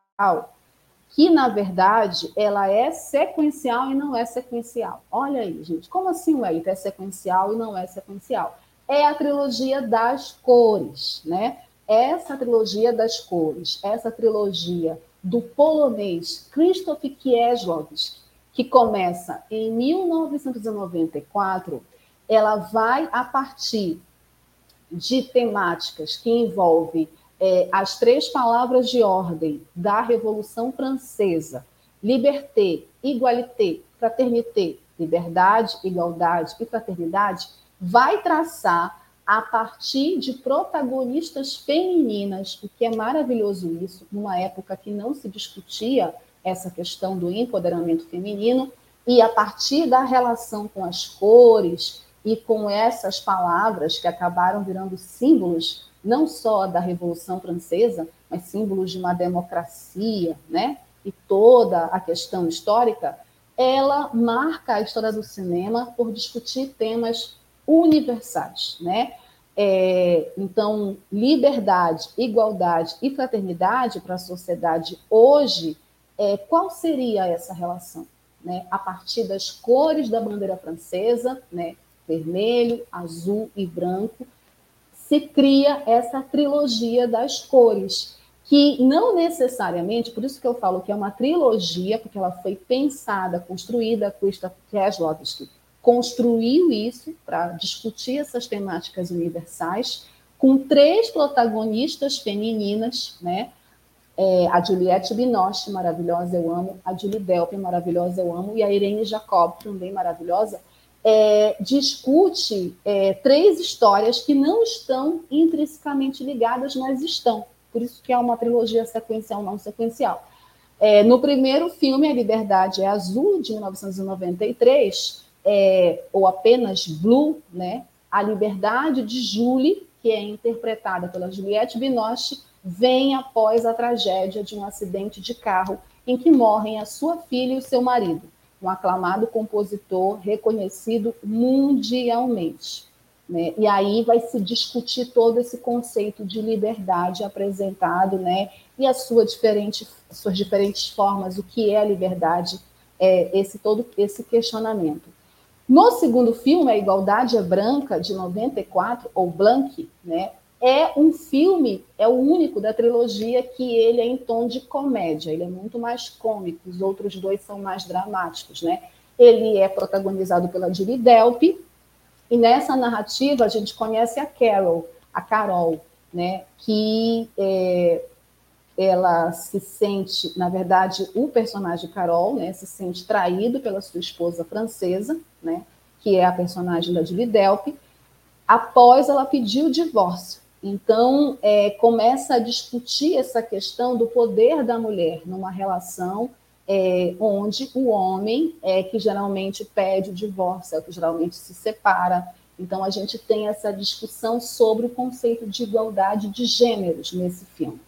que na verdade ela é sequencial e não é sequencial. Olha aí, gente, como assim o Elita é sequencial e não é sequencial? É a trilogia das cores, né? Essa trilogia das cores, essa trilogia do polonês Krzysztof Kieslowski, que começa em 1994, ela vai a partir de temáticas que envolvem é, as três palavras de ordem da Revolução Francesa, liberté, igualité, fraternité, liberdade, igualdade e fraternidade, vai traçar a partir de protagonistas femininas, o que é maravilhoso isso, numa época que não se discutia essa questão do empoderamento feminino, e a partir da relação com as cores e com essas palavras que acabaram virando símbolos não só da Revolução Francesa, mas símbolos de uma democracia, né? E toda a questão histórica, ela marca a história do cinema por discutir temas universais, né? É, então, liberdade, igualdade e fraternidade para a sociedade hoje, é, qual seria essa relação? Né? A partir das cores da bandeira francesa, né? vermelho, azul e branco, se cria essa trilogia das cores, que não necessariamente, por isso que eu falo que é uma trilogia, porque ela foi pensada, construída, Christoph Kieslowski construiu isso para discutir essas temáticas universais, com três protagonistas femininas, né? é, a Juliette Binoche, maravilhosa, eu amo, a Julie Delpy, maravilhosa, eu amo, e a Irene Jacob, também maravilhosa, é, discute é, três histórias que não estão intrinsecamente ligadas, mas estão. Por isso que é uma trilogia sequencial, não sequencial. É, no primeiro filme, A Liberdade é Azul, de 1993, é, ou apenas Blue, né? A Liberdade de Julie, que é interpretada pela Juliette Binoche, vem após a tragédia de um acidente de carro em que morrem a sua filha e o seu marido, um aclamado compositor reconhecido mundialmente. Né? E aí vai se discutir todo esse conceito de liberdade apresentado, né? E as sua diferente, suas diferentes formas, o que é a liberdade, é, esse todo esse questionamento. No segundo filme, A Igualdade é Branca, de 94, ou Blank, né? É um filme, é o único da trilogia que ele é em tom de comédia, ele é muito mais cômico, os outros dois são mais dramáticos, né? Ele é protagonizado pela Julie Delpy, e nessa narrativa a gente conhece a Carol, a Carol, né? Que é, ela se sente, na verdade, o personagem Carol, né? Se sente traído pela sua esposa francesa, né? Que é a personagem da Julie Delpy, após ela pedir o divórcio. Então, é, começa a discutir essa questão do poder da mulher numa relação é, onde o homem é que geralmente pede o divórcio, é o que geralmente se separa. Então, a gente tem essa discussão sobre o conceito de igualdade de gêneros nesse filme.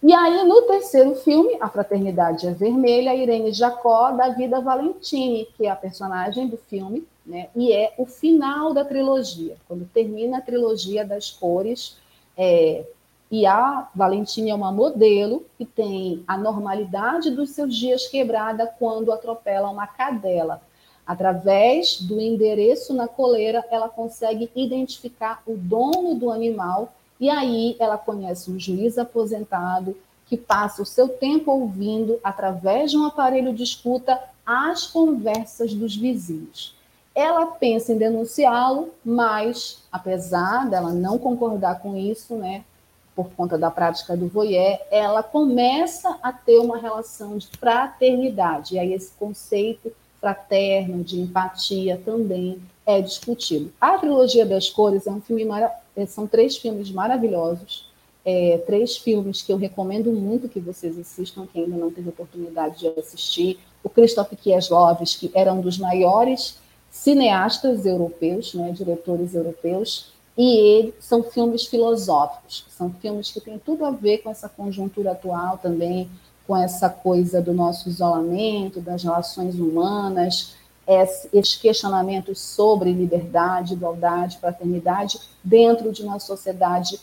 E aí, no terceiro filme, A Fraternidade é Vermelha, Irene Jacó da Vida Valentini, que é a personagem do filme, né? e é o final da trilogia, quando termina a trilogia das cores. É, e a Valentina é uma modelo que tem a normalidade dos seus dias quebrada quando atropela uma cadela. Através do endereço na coleira, ela consegue identificar o dono do animal e aí ela conhece um juiz aposentado que passa o seu tempo ouvindo, através de um aparelho de escuta, as conversas dos vizinhos. Ela pensa em denunciá-lo, mas, apesar dela não concordar com isso, né, por conta da prática do voyeur, ela começa a ter uma relação de fraternidade. E aí esse conceito fraterno, de empatia também é discutido. A trilogia das cores é um filme é, são três filmes maravilhosos, é, três filmes que eu recomendo muito que vocês assistam, quem ainda não teve oportunidade de assistir. O Christoph Kieslowski era um dos maiores cineastas europeus, né, diretores europeus, e ele, são filmes filosóficos, são filmes que têm tudo a ver com essa conjuntura atual também, com essa coisa do nosso isolamento, das relações humanas, esses questionamentos sobre liberdade, igualdade, fraternidade, dentro de uma sociedade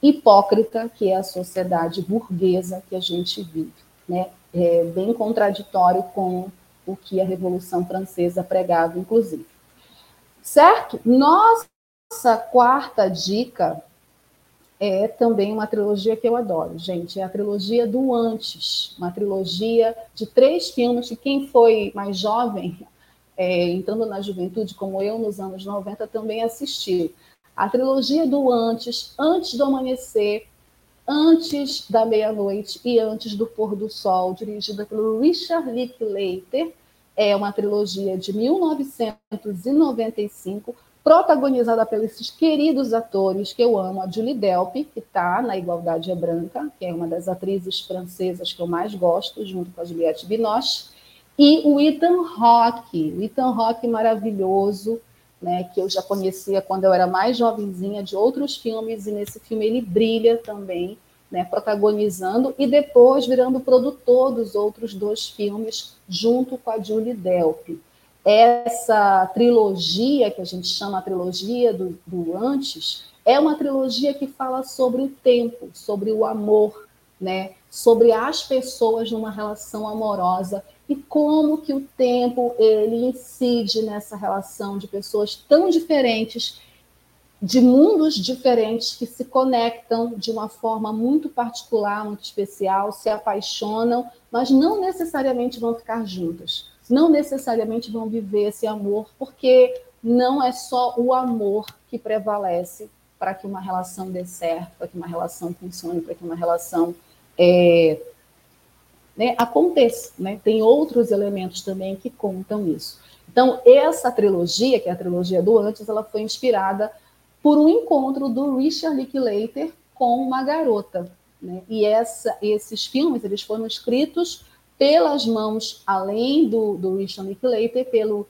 hipócrita, que é a sociedade burguesa que a gente vive. Né? É bem contraditório com o que a Revolução Francesa pregava, inclusive. Certo? Nossa quarta dica é também uma trilogia que eu adoro, gente. É a trilogia do Antes, uma trilogia de três filmes que quem foi mais jovem, é, entrando na juventude, como eu, nos anos 90, também assistiu. A trilogia do Antes, Antes do Amanhecer, Antes da Meia-Noite e Antes do Pôr do Sol, dirigida pelo Richard Linklater. É uma trilogia de 1995, protagonizada pelos queridos atores que eu amo, a Julie Delpy, que está na Igualdade é Branca, que é uma das atrizes francesas que eu mais gosto, junto com a Juliette Binoche, e o Ethan Hawke, o Ethan Hawke maravilhoso, né, que eu já conhecia quando eu era mais jovenzinha de outros filmes, e nesse filme ele brilha também, né, protagonizando e depois virando produtor dos outros dois filmes, junto com a Julie Delpy. Essa trilogia, que a gente chama a trilogia do, do antes, é uma trilogia que fala sobre o tempo, sobre o amor, né, sobre as pessoas numa relação amorosa e como que o tempo ele incide nessa relação de pessoas tão diferentes, de mundos diferentes que se conectam de uma forma muito particular, muito especial, se apaixonam, mas não necessariamente vão ficar juntas, não necessariamente vão viver esse amor, porque não é só o amor que prevalece para que uma relação dê certo, para que uma relação funcione, para que uma relação é, né, aconteça. Né? Tem outros elementos também que contam isso. Então, essa trilogia, que é a trilogia do Antes, ela foi inspirada por um encontro do Richard Linklater com uma garota. Né? E essa, esses filmes eles foram escritos pelas mãos, além do, do Richard Linklater, pelo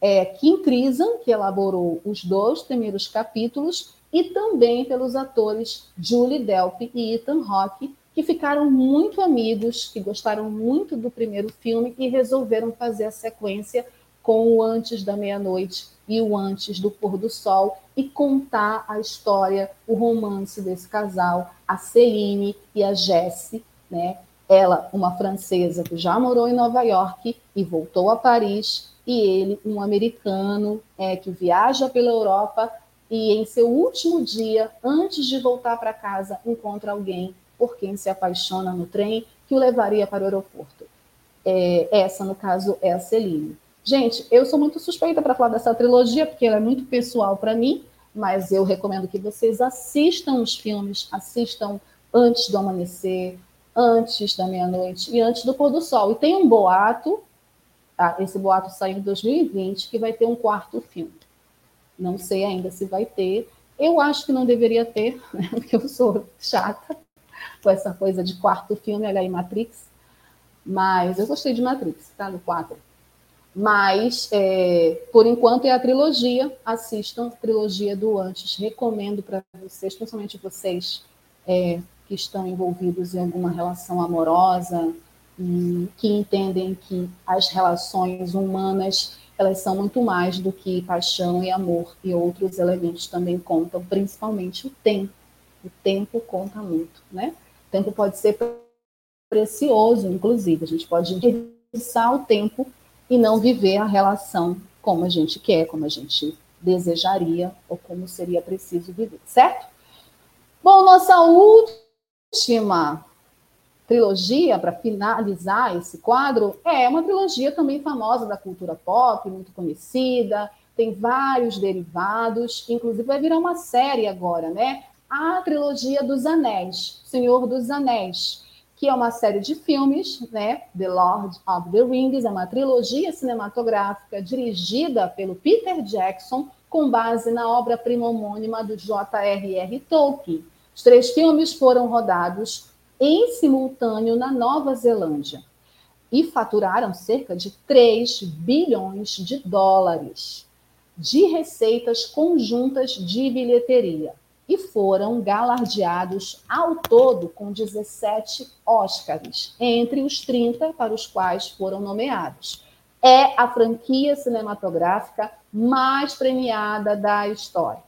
é, Kim Crisan, que elaborou os dois primeiros capítulos, e também pelos atores Julie Delpy e Ethan Hawke, que ficaram muito amigos, que gostaram muito do primeiro filme e resolveram fazer a sequência com o Antes da Meia-Noite e o Antes do Pôr do Sol e contar a história, o romance desse casal, a Celine e a Jessie, né? Ela, uma francesa que já morou em Nova York e voltou a Paris, e ele, um americano é, que viaja pela Europa e em seu último dia, antes de voltar para casa, encontra alguém por quem se apaixona no trem que o levaria para o aeroporto. É, essa, no caso, é a Celine. Gente, eu sou muito suspeita para falar dessa trilogia, porque ela é muito pessoal para mim, mas eu recomendo que vocês assistam os filmes, assistam antes do amanhecer, antes da meia-noite e antes do pôr do sol. E tem um boato, tá? esse boato saiu em 2020, que vai ter um quarto filme. Não sei ainda se vai ter. Eu acho que não deveria ter, né? porque eu sou chata com essa coisa de quarto filme, olha aí, Matrix. Mas eu gostei de Matrix, tá? No 4. Mas, é, por enquanto, é a trilogia. Assistam a trilogia do Antes. Recomendo para vocês, principalmente vocês é, que estão envolvidos em alguma relação amorosa, que entendem que as relações humanas elas são muito mais do que paixão e amor e outros elementos também contam, principalmente o tempo. O tempo conta muito, né? Tempo pode ser precioso, inclusive. A gente pode desperdiçar o tempo e não viver a relação como a gente quer, como a gente desejaria ou como seria preciso viver, certo? Bom, nossa última trilogia para finalizar esse quadro é uma trilogia também famosa da cultura pop, muito conhecida, tem vários derivados, inclusive vai virar uma série agora, né? A trilogia dos Anéis, Senhor dos Anéis que é uma série de filmes, né? The Lord of the Rings, é uma trilogia cinematográfica dirigida pelo Peter Jackson, com base na obra-prima homônima do J.R.R. Tolkien. Os três filmes foram rodados em simultâneo na Nova Zelândia e faturaram cerca de 3 bilhões de dólares de receitas conjuntas de bilheteria e foram galardeados ao todo com 17 Oscars, entre os 30 para os quais foram nomeados. É a franquia cinematográfica mais premiada da história.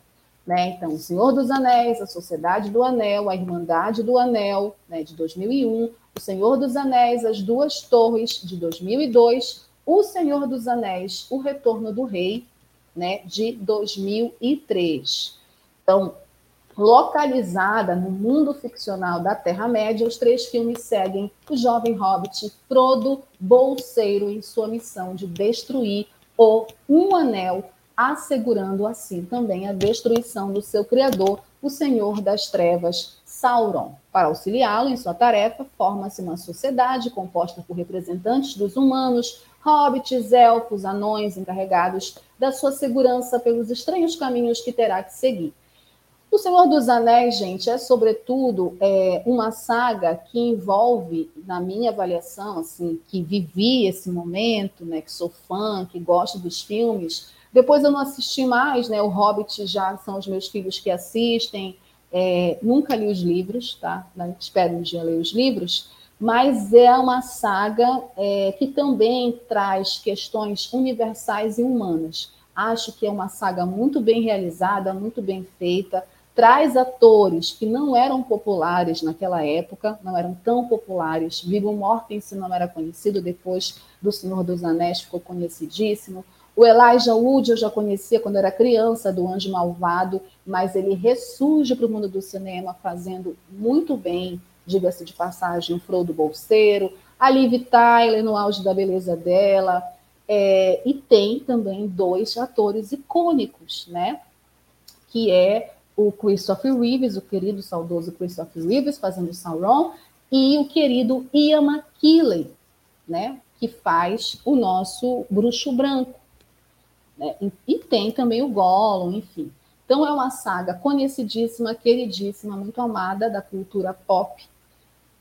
Né? Então, O Senhor dos Anéis, A Sociedade do Anel, A Irmandade do Anel, né, de 2001, O Senhor dos Anéis, As Duas Torres, de 2002, O Senhor dos Anéis, O Retorno do Rei, né, de 2003. Então, localizada no mundo ficcional da Terra-média, os três filmes seguem o jovem hobbit Frodo Bolseiro em sua missão de destruir o Um Anel, assegurando assim também a destruição do seu criador, o Senhor das Trevas, Sauron. Para auxiliá-lo em sua tarefa, forma-se uma sociedade composta por representantes dos humanos, hobbits, elfos, anões encarregados da sua segurança pelos estranhos caminhos que terá que seguir. O Senhor dos Anéis, gente, é sobretudo é, uma saga que envolve, na minha avaliação, assim, que vivi esse momento, né, que sou fã, que gosto dos filmes. Depois eu não assisti mais, né? O Hobbit já são os meus filhos que assistem. É, nunca li os livros, tá? Espero um dia ler os livros. Mas é uma saga é, que também traz questões universais e humanas. Acho que é uma saga muito bem realizada, muito bem feita traz atores que não eram populares naquela época, não eram tão populares. Viggo Mortensen não era conhecido, depois do Senhor dos Anéis ficou conhecidíssimo. O Elijah Wood eu já conhecia quando era criança, do Anjo Malvado, mas ele ressurge para o mundo do cinema fazendo muito bem, diga-se de passagem, o Frodo Bolseiro, a Liv Tyler no auge da beleza dela, é, e tem também dois atores icônicos, né? Que é o Christopher Reeves, o querido saudoso Christopher Reeves, fazendo Sauron, e o querido Ian McKellen, né, que faz o nosso bruxo branco. Né? E, e tem também o Gollum, enfim. Então é uma saga conhecidíssima, queridíssima, muito amada da cultura pop.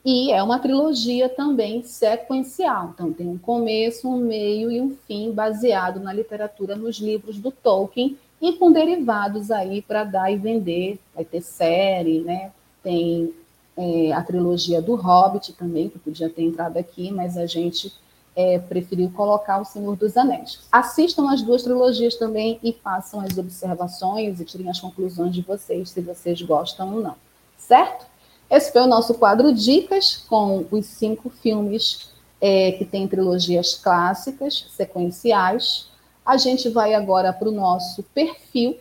E é uma trilogia também sequencial. Então tem um começo, um meio e um fim baseado na literatura, nos livros do Tolkien e com derivados aí para dar e vender. Vai ter série, né? Tem é, a trilogia do Hobbit também, que podia ter entrado aqui, mas a gente é, preferiu colocar O Senhor dos Anéis. Assistam as duas trilogias também e façam as observações e tirem as conclusões de vocês, se vocês gostam ou não. Certo? Esse foi o nosso quadro Dicas, com os cinco filmes é, que têm trilogias clássicas, sequenciais. A gente vai agora para o nosso perfil,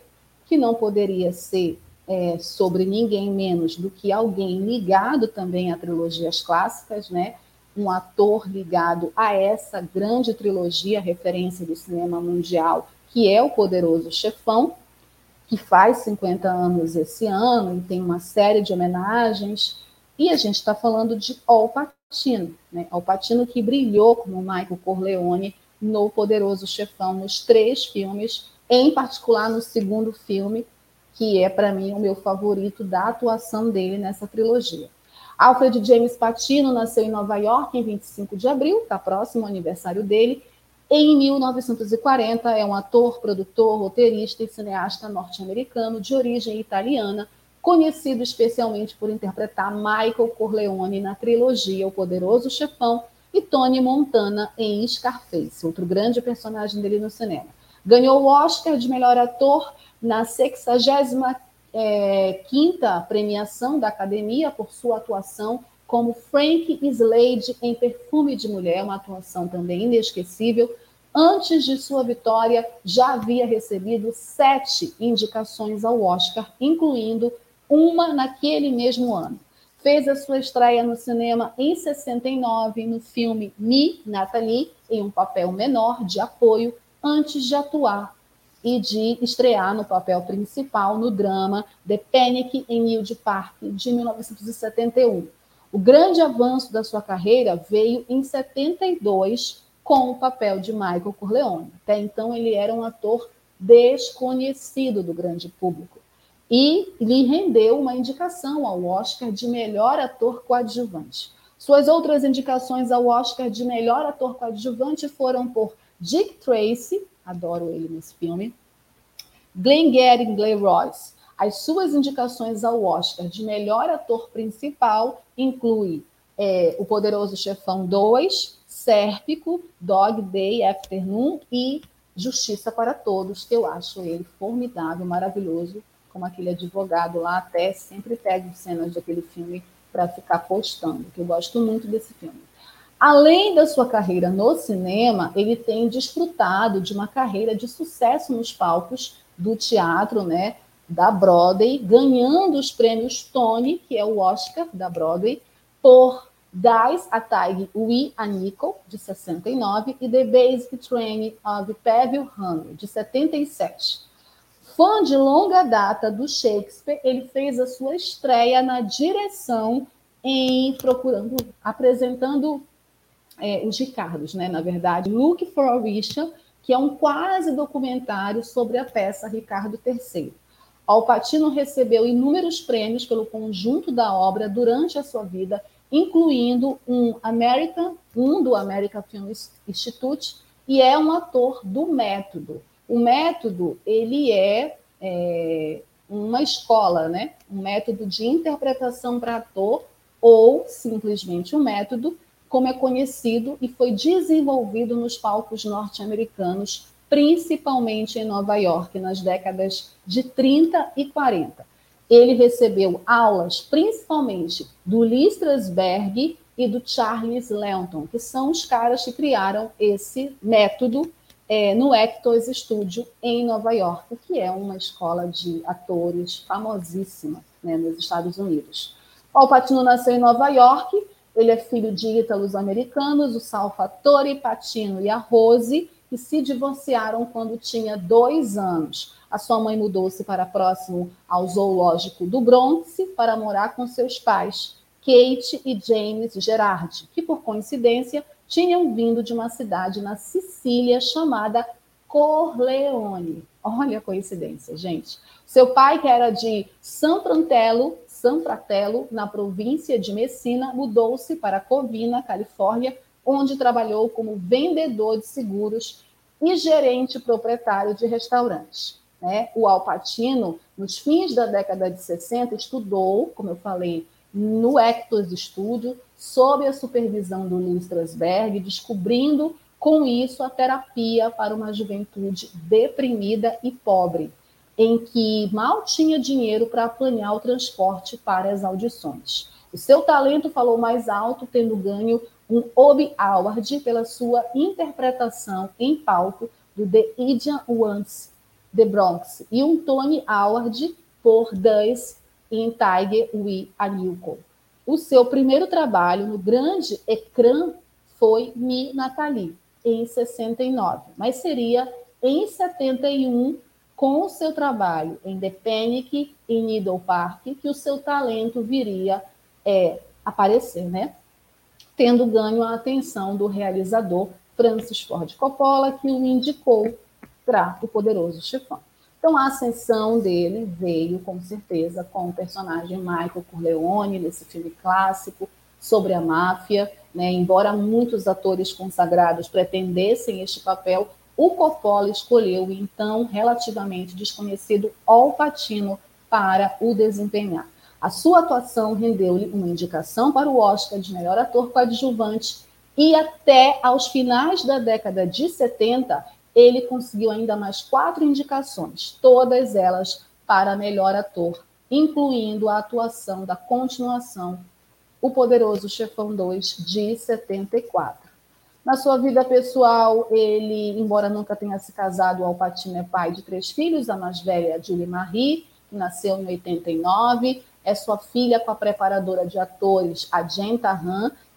que não poderia ser é, sobre ninguém menos do que alguém ligado também a trilogias clássicas, né? Um ator ligado a essa grande trilogia, referência do cinema mundial, que é o Poderoso Chefão, que faz 50 anos esse ano e tem uma série de homenagens. E a gente está falando de Al Pacino, né? Al Pacino que brilhou como Michael Corleone no Poderoso Chefão, nos três filmes, em particular no segundo filme, que é para mim o meu favorito da atuação dele nessa trilogia. Alfred James Patino nasceu em Nova York em 25 de abril, está próximo ao aniversário dele. Em 1940, é um ator, produtor, roteirista e cineasta norte-americano de origem italiana, conhecido especialmente por interpretar Michael Corleone na trilogia O Poderoso Chefão e Tony Montana em Scarface, outro grande personagem dele no cinema. Ganhou o Oscar de melhor ator na 65ª é, premiação da Academia por sua atuação como Frank Slade em Perfume de Mulher, uma atuação também inesquecível. Antes de sua vitória, já havia recebido sete indicações ao Oscar, incluindo uma naquele mesmo ano. Fez a sua estreia no cinema em 69 no filme Me, Natalie, em um papel menor de apoio, antes de atuar e de estrear no papel principal no drama The Panic em New Park, de 1971. O grande avanço da sua carreira veio em 72 com o papel de Michael Corleone. Até então ele era um ator desconhecido do grande público e lhe rendeu uma indicação ao Oscar de melhor ator coadjuvante. Suas outras indicações ao Oscar de melhor ator coadjuvante foram por Dick Tracy, adoro ele nesse filme. Glengarry Glen Ross. As suas indicações ao Oscar de melhor ator principal incluem é, O Poderoso Chefão 2, Sérpico, Dog Day Afternoon e Justiça para Todos, que eu acho ele formidável, maravilhoso, como aquele advogado lá, até sempre pego cenas daquele filme para ficar postando, que eu gosto muito desse filme. Além da sua carreira no cinema, ele tem desfrutado de uma carreira de sucesso nos palcos do teatro, né, da Broadway, ganhando os prêmios Tony, que é o Oscar da Broadway, por Dies a Tig We a Nickel, de 69, e The Basic Training of Peville Hunter, de 77. Fã de longa data do Shakespeare, ele fez a sua estreia na direção em procurando, apresentando é, os Ricardos, né? Na verdade, Look for Orisha, que é um quase documentário sobre a peça Ricardo III. Alpatino recebeu inúmeros prêmios pelo conjunto da obra durante a sua vida, incluindo um American, um do American Film Institute, e é um ator do método. O método ele é, é uma escola, né? Um método de interpretação para ator ou simplesmente um método como é conhecido e foi desenvolvido nos palcos norte-americanos, principalmente em Nova York, nas décadas de 30 e 40. Ele recebeu aulas principalmente do Lee Strasberg e do Charles Leonton, que são os caras que criaram esse método é, no Actors Studio em Nova York, que é uma escola de atores famosíssima né, nos Estados Unidos. Paul Patino nasceu em Nova York ele é filho de ítalos americanos, o Salvatore Patino e a Rose, que se divorciaram quando tinha dois anos. A sua mãe mudou-se para próximo ao zoológico do Bronx para morar com seus pais, Kate e James Gerard, que por coincidência tinham vindo de uma cidade na Sicília chamada Corleone. Olha a coincidência, gente. Seu pai, que era de San Fratello, San Fratello, na província de Messina, mudou-se para Covina, Califórnia, onde trabalhou como vendedor de seguros e gerente proprietário de restaurantes. Né? O Alpatino, nos fins da década de 60, estudou, como eu falei, no Hector's Studio, sob a supervisão do Louis Strasberg, descobrindo com isso a terapia para uma juventude deprimida e pobre, em que mal tinha dinheiro para planear o transporte para as audições. O seu talento falou mais alto, tendo ganho um Obie Award pela sua interpretação em palco do The Indian Ones The Bronx e um Tony Award por Thus in Tiger We Anilco. O seu primeiro trabalho no grande ecrã foi Mi Nathalie, em 69, mas seria em 71 com o seu trabalho em The Panic e Needle Park que o seu talento viria é, aparecer, né? tendo ganho a atenção do realizador Francis Ford Coppola, que o indicou para o Poderoso Chefão. Então, a ascensão dele veio, com certeza, com o personagem Michael Corleone, nesse filme clássico sobre a máfia. Né? Embora muitos atores consagrados pretendessem este papel, o Coppola escolheu o então relativamente desconhecido Al Pacino para o desempenhar. A sua atuação rendeu-lhe uma indicação para o Oscar de melhor ator coadjuvante e até aos finais da década de 70 ele conseguiu ainda mais quatro indicações, todas elas para melhor ator, incluindo a atuação da continuação O Poderoso Chefão 2 de 74. Na sua vida pessoal, ele, embora nunca tenha se casado, o Alpatino é pai de três filhos, a mais velha, Julie Marie, que nasceu em 89, é sua filha com a preparadora de atores, a Jen.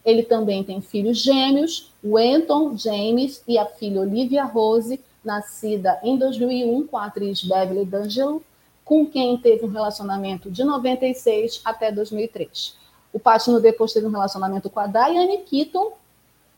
Ele também tem filhos gêmeos, o Anton James e a filha Olivia Rose, nascida em 2001 com a atriz Beverly D'Angelo, com quem teve um relacionamento de 96 até 2003. O Patino depois teve um relacionamento com a Diane Keaton,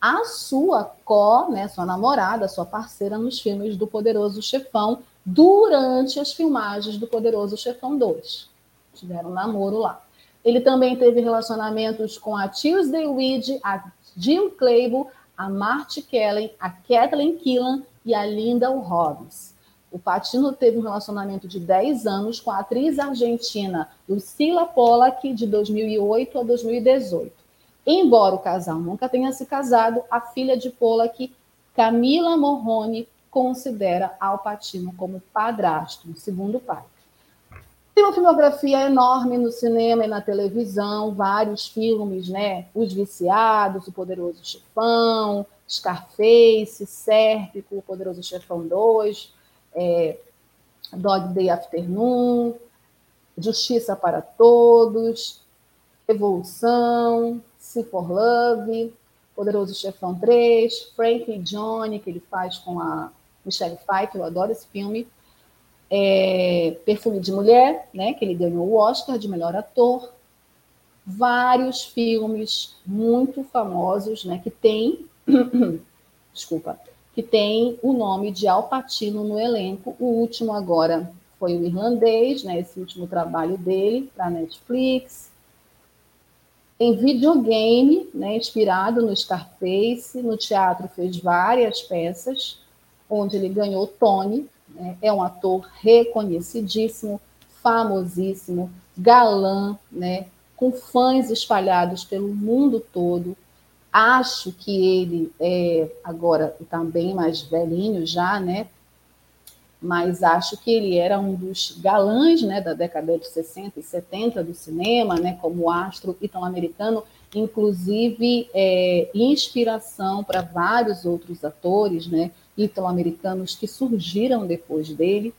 a sua co, né, sua namorada, sua parceira nos filmes do Poderoso Chefão, durante as filmagens do Poderoso Chefão 2 tiveram um namoro lá. Ele também teve relacionamentos com a Tuesday Weed, a Jill Claybo, a Marty Kellen, a Kathleen Killan e a Linda Robbins. O Patino teve um relacionamento de 10 anos com a atriz argentina Lucila Pollack, de 2008 a 2018. Embora o casal nunca tenha se casado, a filha de Pollack, Camila Morrone, considera Al Pacino como padrasto, segundo pai. Tem uma filmografia enorme no cinema e na televisão, vários filmes, né? Os Viciados, O Poderoso Chefão, Scarface, Sérpico, O Poderoso Chefão 2, é, Dog Day Afternoon, Justiça para Todos, Evolução, See for Love, Poderoso Chefão 3, Frank e Johnny, que ele faz com a Michelle Pfeiffer, eu adoro esse filme, é, Perfume de Mulher, né, que ele ganhou o Oscar de melhor ator, vários filmes muito famosos, né, que tem, desculpa, que tem o nome de Al Pacino no elenco. O último agora foi o irlandês, né, esse último trabalho dele para Netflix. Em videogame, né, inspirado no Scarface, no teatro fez várias peças, onde ele ganhou Tony, né? É um ator reconhecidíssimo, famosíssimo, galã, né? com fãs espalhados pelo mundo todo. Acho que ele é agora bem mais velhinho já, né? Mas acho que ele era um dos galãs, né, da década de 60 e 70 do cinema, né, como astro italo-americano, inclusive é, inspiração para vários outros atores, né, italo-americanos que surgiram depois dele.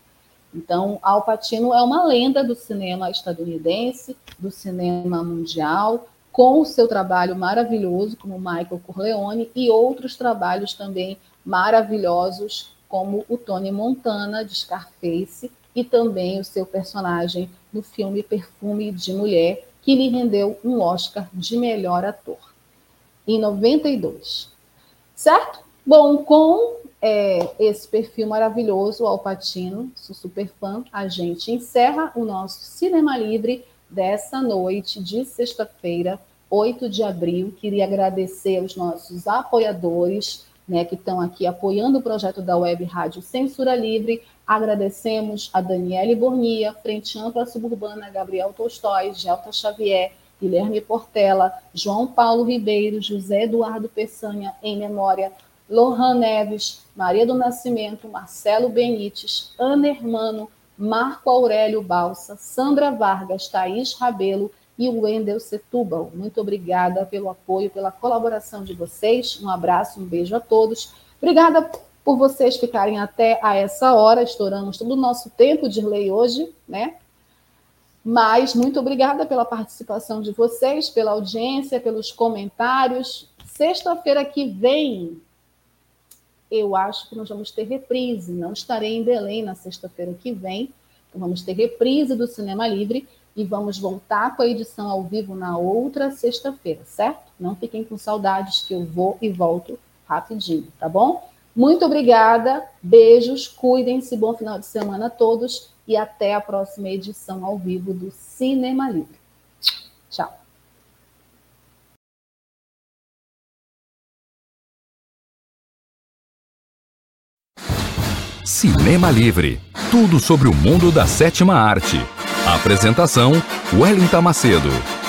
Então, Al Pacino é uma lenda do cinema estadunidense, do cinema mundial, com o seu trabalho maravilhoso como Michael Corleone e outros trabalhos também maravilhosos como o Tony Montana de Scarface e também o seu personagem no filme Perfume de Mulher, que lhe rendeu um Oscar de melhor ator, em 92. Certo? Bom, com é, esse perfil maravilhoso, Alpatino, sou super fã, a gente encerra o nosso Cinema Livre dessa noite de sexta-feira, 8 de abril. Queria agradecer aos nossos apoiadores, né, que estão aqui apoiando o projeto da Web Rádio Censura Livre. Agradecemos a Daniele Bornia, Frente Ampla Suburbana, Gabriel Tolstói, Gelta Xavier, Guilherme Portela, João Paulo Ribeiro, José Eduardo Peçanha, em memória, Lohan Neves, Maria do Nascimento, Marcelo Benites, Ana Hermano, Marco Aurélio Balsa, Sandra Vargas, Thaís Rabelo e o Wendel Setúbal. Muito obrigada pelo apoio, pela colaboração de vocês. Um abraço, um beijo a todos. Obrigada por vocês ficarem até a essa hora. Estouramos todo o nosso tempo de lei hoje, né? Mas muito obrigada pela participação de vocês, pela audiência, pelos comentários. Sexta-feira que vem, eu acho que nós vamos ter reprise. Não estarei em Belém na sexta-feira que vem. Então vamos ter reprise do Cinema Livre e vamos voltar com a edição ao vivo na outra sexta-feira, certo? Não fiquem com saudades que eu vou e volto rapidinho, tá bom? Muito obrigada, beijos, cuidem-se, bom final de semana a todos e até a próxima edição ao vivo do Cinema Livre. Tchau. Cinema Livre tudo sobre o mundo da sétima arte. Apresentação: Wellington Macedo.